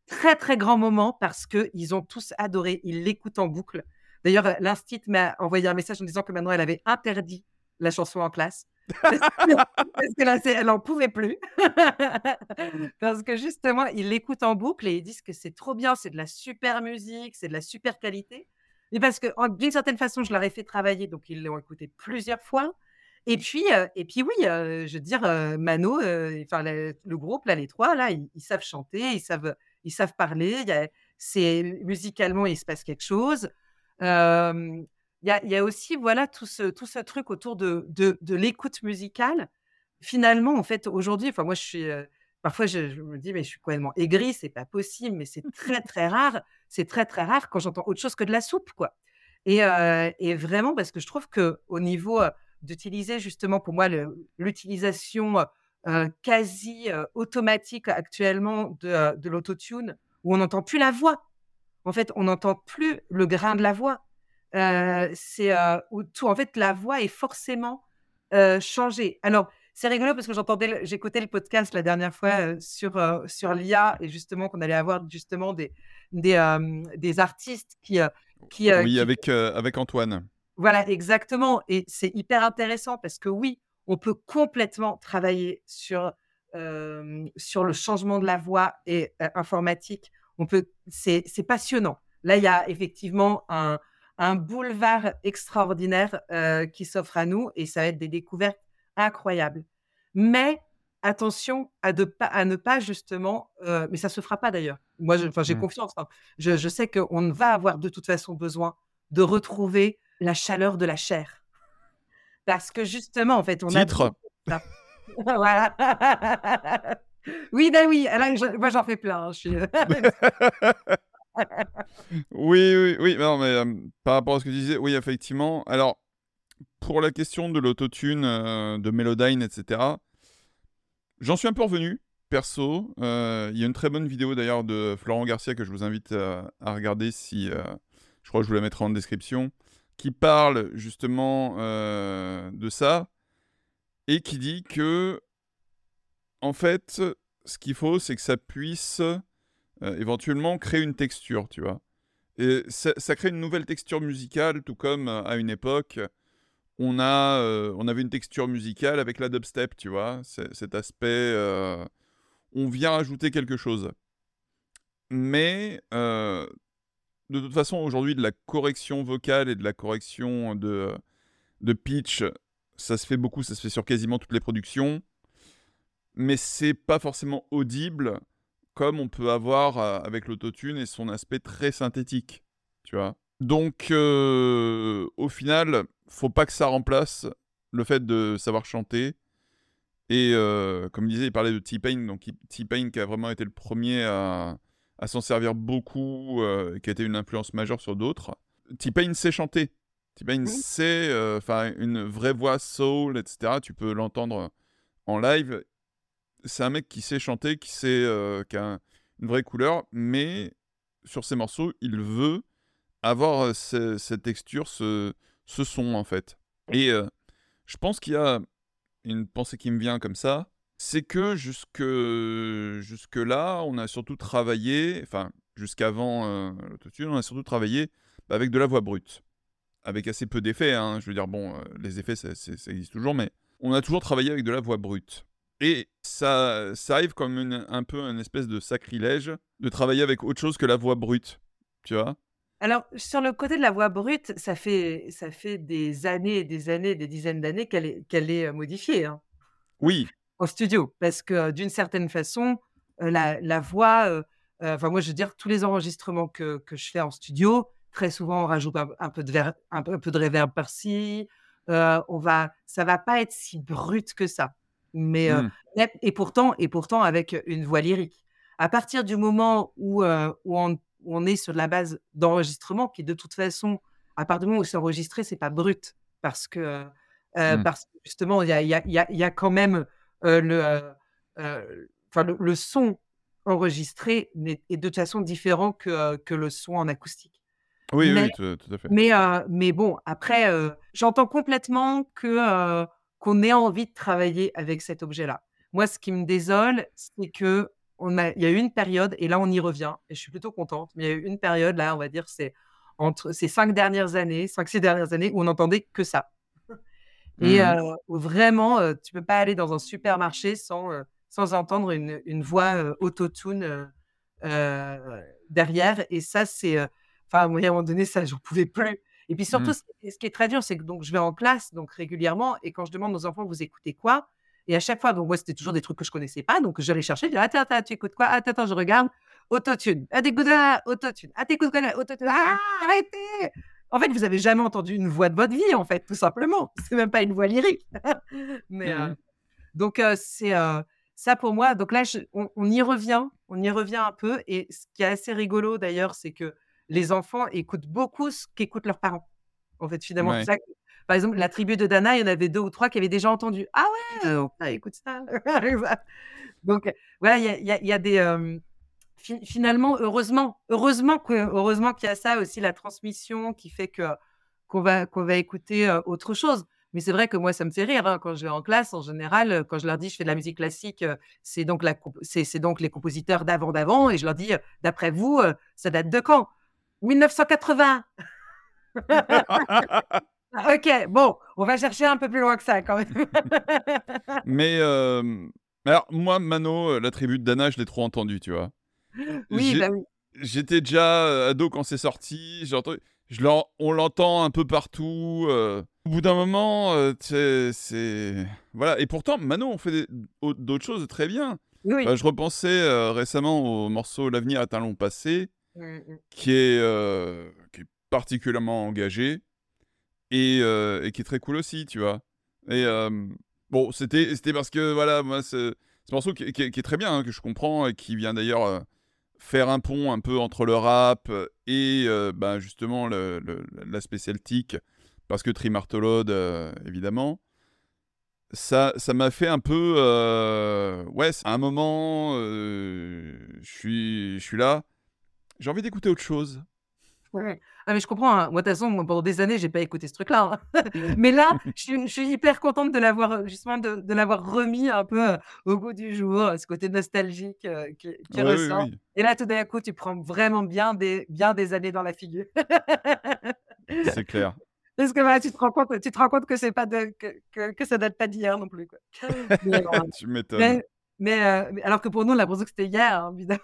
très très grand moment parce que ils ont tous adoré. Ils l'écoutent en boucle. D'ailleurs, l'instit m'a envoyé un message en disant que maintenant elle avait interdit la chanson en classe. parce que là, elle n'en pouvait plus. parce que justement, ils l'écoutent en boucle et ils disent que c'est trop bien, c'est de la super musique, c'est de la super qualité. Mais parce que d'une certaine façon, je leur ai fait travailler, donc ils l'ont écouté plusieurs fois. Et puis, et puis oui, je veux dire, Mano, enfin le, groupe, là, les trois, là, ils, savent chanter, ils savent, ils savent parler. C'est musicalement, il se passe quelque chose. Il y, a, y, a, aussi, voilà, tout ce, tout ce truc autour de, de, de l'écoute musicale. Finalement, en fait, aujourd'hui, enfin, moi, je suis. Parfois, je, me dis, mais je suis complètement aigri, c'est pas possible, mais c'est très, très rare. C'est très, très rare quand j'entends autre chose que de la soupe, quoi. Et, et vraiment, parce que je trouve que au niveau d'utiliser justement pour moi l'utilisation quasi automatique actuellement de, de l'autotune où on n'entend plus la voix. En fait, on n'entend plus le grain de la voix. c'est où tout. En fait, la voix est forcément changée. Alors, c'est rigolo parce que j'entendais, j'écoutais le podcast la dernière fois sur sur l'IA et justement qu'on allait avoir justement des des, des artistes qui qui oui avec avec Antoine. Voilà, exactement. Et c'est hyper intéressant parce que oui, on peut complètement travailler sur, sur le changement de la voix et informatique. On peut, c'est, passionnant. Là, il y a effectivement un, un boulevard extraordinaire qui s'offre à nous et ça va être des découvertes incroyables. Mais attention à, de à ne pas justement, mais ça se fera pas d'ailleurs. Moi, j'ai mmh. confiance. Hein. Je, je sais qu'on va avoir de toute façon besoin de retrouver la chaleur de la chair. Parce que justement, en fait, on Titre. a. voilà. oui, ben oui, moi j'en fais plein. Hein, je suis... oui, oui, oui. Non, mais euh, par rapport à ce que tu disais, oui, effectivement. Alors, pour la question de l'autotune, euh, de Melodyne, etc., j'en suis un peu revenu, perso. Euh, il y a une très bonne vidéo d'ailleurs de Florent Garcia que je vous invite à, à regarder si. je crois que je vous la mettrai en description qui parle justement euh, de ça et qui dit que, en fait, ce qu'il faut, c'est que ça puisse euh, éventuellement créer une texture, tu vois. Et ça, crée une nouvelle texture musicale, tout comme euh, à une époque, on, a, on avait une texture musicale avec la dubstep, tu vois. Cet aspect, on vient ajouter quelque chose. Mais de toute façon, aujourd'hui, de la correction vocale et de la correction de, de pitch, ça se fait beaucoup, ça se fait sur quasiment toutes les productions. Mais c'est pas forcément audible comme on peut avoir euh, avec l'autotune et son aspect très synthétique, tu vois. Donc, euh, au final, faut pas que ça remplace le fait de savoir chanter. Et euh, comme disait, il parlait de T-Pain, donc T-Pain qui a vraiment été le premier à, s'en servir beaucoup, qui a été une influence majeure sur d'autres. T-Pain sait chanter. T-Pain sait, enfin, une vraie voix soul, etc. Tu peux l'entendre en live c'est un mec qui sait chanter, qui sait, euh, qui a une vraie couleur, mais sur ses morceaux, il veut avoir euh, cette texture, ce, son en fait. Et euh, je pense qu'il y a une pensée qui me vient comme ça, c'est que jusque, jusque là, on a surtout travaillé, enfin jusqu'avant l'autotune, on a surtout travaillé avec de la voix brute, avec assez peu d'effets. Hein. Je veux dire, bon, les effets, ça existe toujours, mais on a toujours travaillé avec de la voix brute. Et ça, ça arrive comme un peu un espèce de sacrilège de travailler avec autre chose que la voix brute, tu vois? Alors, sur le côté de la voix brute, ça fait, ça fait des années, des années, des dizaines d'années qu'elle est, qu'elle est euh, modifiée. Hein, oui. Au studio. Parce que d'une certaine façon, euh, la, la, voix, euh, enfin, moi, je veux dire, tous les enregistrements que, que je fais en studio, très souvent, on rajoute un, peu, de un, peu, un peu de reverb par-ci. on va, ça va pas être si brut que ça. Mais, mmh. et, pourtant, et pourtant avec une voix lyrique. À partir du moment où, où, on, est sur la base d'enregistrement, qui de toute façon, à partir du moment où c'est enregistré, c'est pas brut. Parce que, mmh. parce que justement, il y a, y, a, y a, quand même le, le, le, son enregistré est de toute façon différent que, que le son en acoustique. Oui, oui, tout, à fait. Mais, mais bon, après, j'entends complètement que qu'on ait envie de travailler avec cet objet-là. Moi, ce qui me désole, c'est que on a, il y a eu une période, et là on y revient, et je suis plutôt contente, mais il y a eu une période, là, on va dire, c'est entre ces cinq dernières années, cinq, six dernières années, où on n'entendait que ça. Et mmh vraiment, tu peux pas aller dans un supermarché sans, sans entendre une, une voix autotune derrière. Et ça, c'est. Enfin, à un moment donné, ça, j'en pouvais plus. Et puis surtout, mmh. ce qui est très dur, c'est que donc, je vais en classe donc régulièrement et quand je demande aux enfants, vous écoutez quoi? Et à chaque fois, donc moi, c'était toujours des trucs que je connaissais pas. Donc, j'allais chercher, je disais, attends, attends, tu écoutes quoi? Attends, attends, je regarde. Autotune. Ah, t'écoutes quoi? Autotune. Ah, t'écoutes quoi? Autotune. Ah, arrêtez En fait, vous avez jamais entendu une voix de votre vie, en fait, tout simplement. C'est même pas une voix lyrique. Mais euh, mmh. donc, euh, c'est euh, ça pour moi. Donc là, on, on, y revient. On y revient un peu. Et ce qui est assez rigolo, d'ailleurs, c'est que les enfants écoutent beaucoup ce qu'écoutent leurs parents. En fait, finalement, ça, par exemple, la tribu de Dana, il y en avait deux ou trois qui avaient déjà entendu. Ah ouais, écoute ça. Donc, voilà, il y, a, des. Finalement, heureusement, heureusement que, heureusement qu'il y a ça aussi, la transmission qui fait que qu'on va qu'on va écouter autre chose. Mais c'est vrai que moi, ça me fait rire hein, quand je vais en classe. En général, quand je leur dis je fais de la musique classique, c'est donc la c'est donc les compositeurs d'avant d'avant, et je leur dis d'après vous, ça date de quand? 1980. ok, bon, on va chercher un peu plus loin que ça quand même. mais euh, alors moi, Mano, euh, la tribu de Dana, je l'ai trop entendu, tu vois. Oui, bah oui. J'étais déjà euh, ado quand c'est sorti. Je on l'entend un peu partout. Au bout d'un moment, c'est voilà. Et pourtant, Mano, on fait d'autres choses très bien. Oui. je repensais récemment au morceau L'avenir est un long passé. Mmh, mmh. qui, est, euh, qui est particulièrement engagé et, euh, et, qui est très cool aussi, tu vois. Et bon, c'était parce que, voilà, moi, ce morceau qui, qui, est très bien, hein, que je comprends, et qui vient d'ailleurs euh, faire un pont un peu entre le rap et ben, justement l'aspect celtique, parce que Trimartolode, évidemment ça ça m'a fait un peu ouais à un moment je suis là j'ai envie d'écouter autre chose. Ouais. Ah mais je comprends, hein. Moi, de toute façon, pendant des années, j'ai pas écouté ce truc-là, hein. Mais là, je suis hyper contente de l'avoir, euh, justement, de de l'avoir remis un peu, euh, au goût du jour, ce côté nostalgique, euh, qui ressort. Et là, tout d'un coup, tu prends vraiment bien des bien des années dans la figure. C'est clair. Parce que voilà, tu te rends compte tu te rends compte que c'est pas de que que que ça date pas d'hier non plus, quoi. Tu m'étonnes. mais alors que pour nous, on a l'impression que c'était hier, hein, évidemment.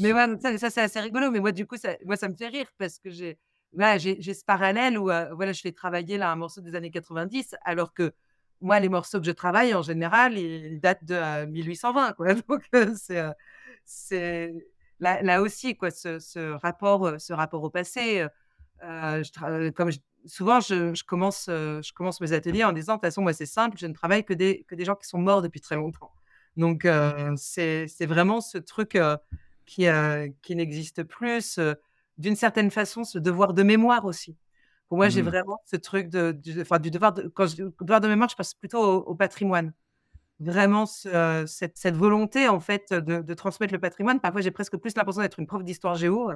Mais ouais, ça, ça c'est assez rigolo. Mais moi, du coup, ça, moi, ça me fait rire parce que j'ai j'ai ce parallèle où voilà, je fais travailler là un morceau des années 90, alors que moi, les morceaux que je travaille, en général, ils datent de 1820. Quoi. Donc, c'est c'est là, là, aussi, quoi, ce, ce, rapport, ce rapport au passé. je comme souvent, je, je commence, je commence mes ateliers en disant, de toute façon, moi, c'est simple, je ne travaille que des, que des gens qui sont morts depuis très longtemps. Donc, c'est vraiment ce truc qui, qui n'existe plus. D'une certaine façon, ce devoir de mémoire aussi. Pour moi, j'ai mmh. vraiment ce truc de, du, du devoir de, quand je devoir de mémoire, je passe plutôt au, patrimoine. Vraiment, cette, cette, volonté, en fait, de, de, transmettre le patrimoine. Parfois, j'ai presque plus l'impression d'être une prof d'histoire géo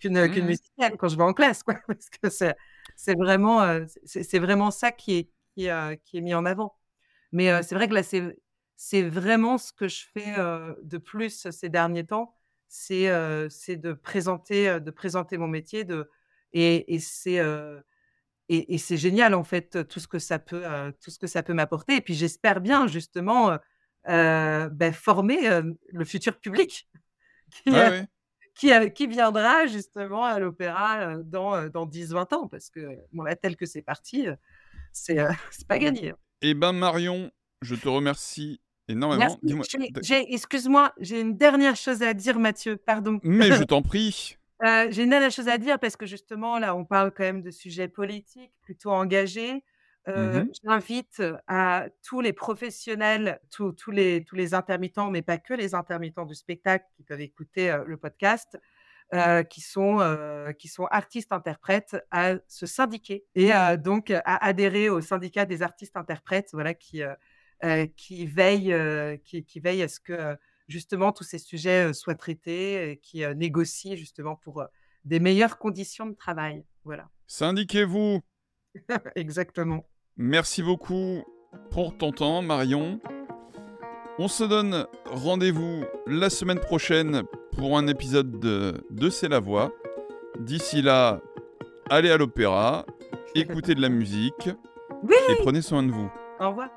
qu'une mmh. musicienne quand je vais en classe, quoi. Parce que c'est vraiment, c'est vraiment ça qui est, qui, qui, est mis en avant. Mais c'est vrai que là, c'est vraiment ce que je fais de plus ces derniers temps. C'est de, présenter, de présenter mon métier de, et, et c'est et, c'est génial, en fait, tout ce que ça peut, tout ce que ça peut m'apporter. Et puis, j'espère bien, justement, ben, former le futur public qui, qui, qui, viendra, justement, à l'opéra dans, dans 10-20 ans. Parce que, bon, là, tel que c'est parti, c'est pas gagné. Hein. Eh ben, Marion, je te remercie énormément. Excuse-moi, j'ai une dernière chose à dire, Mathieu, pardon. Mais je t'en prie. Euh, j'ai une dernière chose à dire parce que justement, là, on parle quand même de sujets politiques plutôt engagés. Euh, mmh j'invite à tous les professionnels, tous, les, tous les intermittents, mais pas que les intermittents du spectacle qui peuvent écouter euh, le podcast, qui, sont, qui sont artistes-interprètes, à se syndiquer et donc à adhérer au syndicat des artistes-interprètes voilà, qui, qui, veille, qui, qui veille à ce que justement tous ces sujets soient traités qui négocient justement pour des meilleures conditions de travail. Voilà. Syndiquez-vous. Exactement. Merci beaucoup pour ton temps, Marion. On se donne rendez-vous la semaine prochaine pour un épisode de, de C'est la voix. D'ici là, allez à l'opéra, écoutez de la musique oui et prenez soin de vous. Au revoir.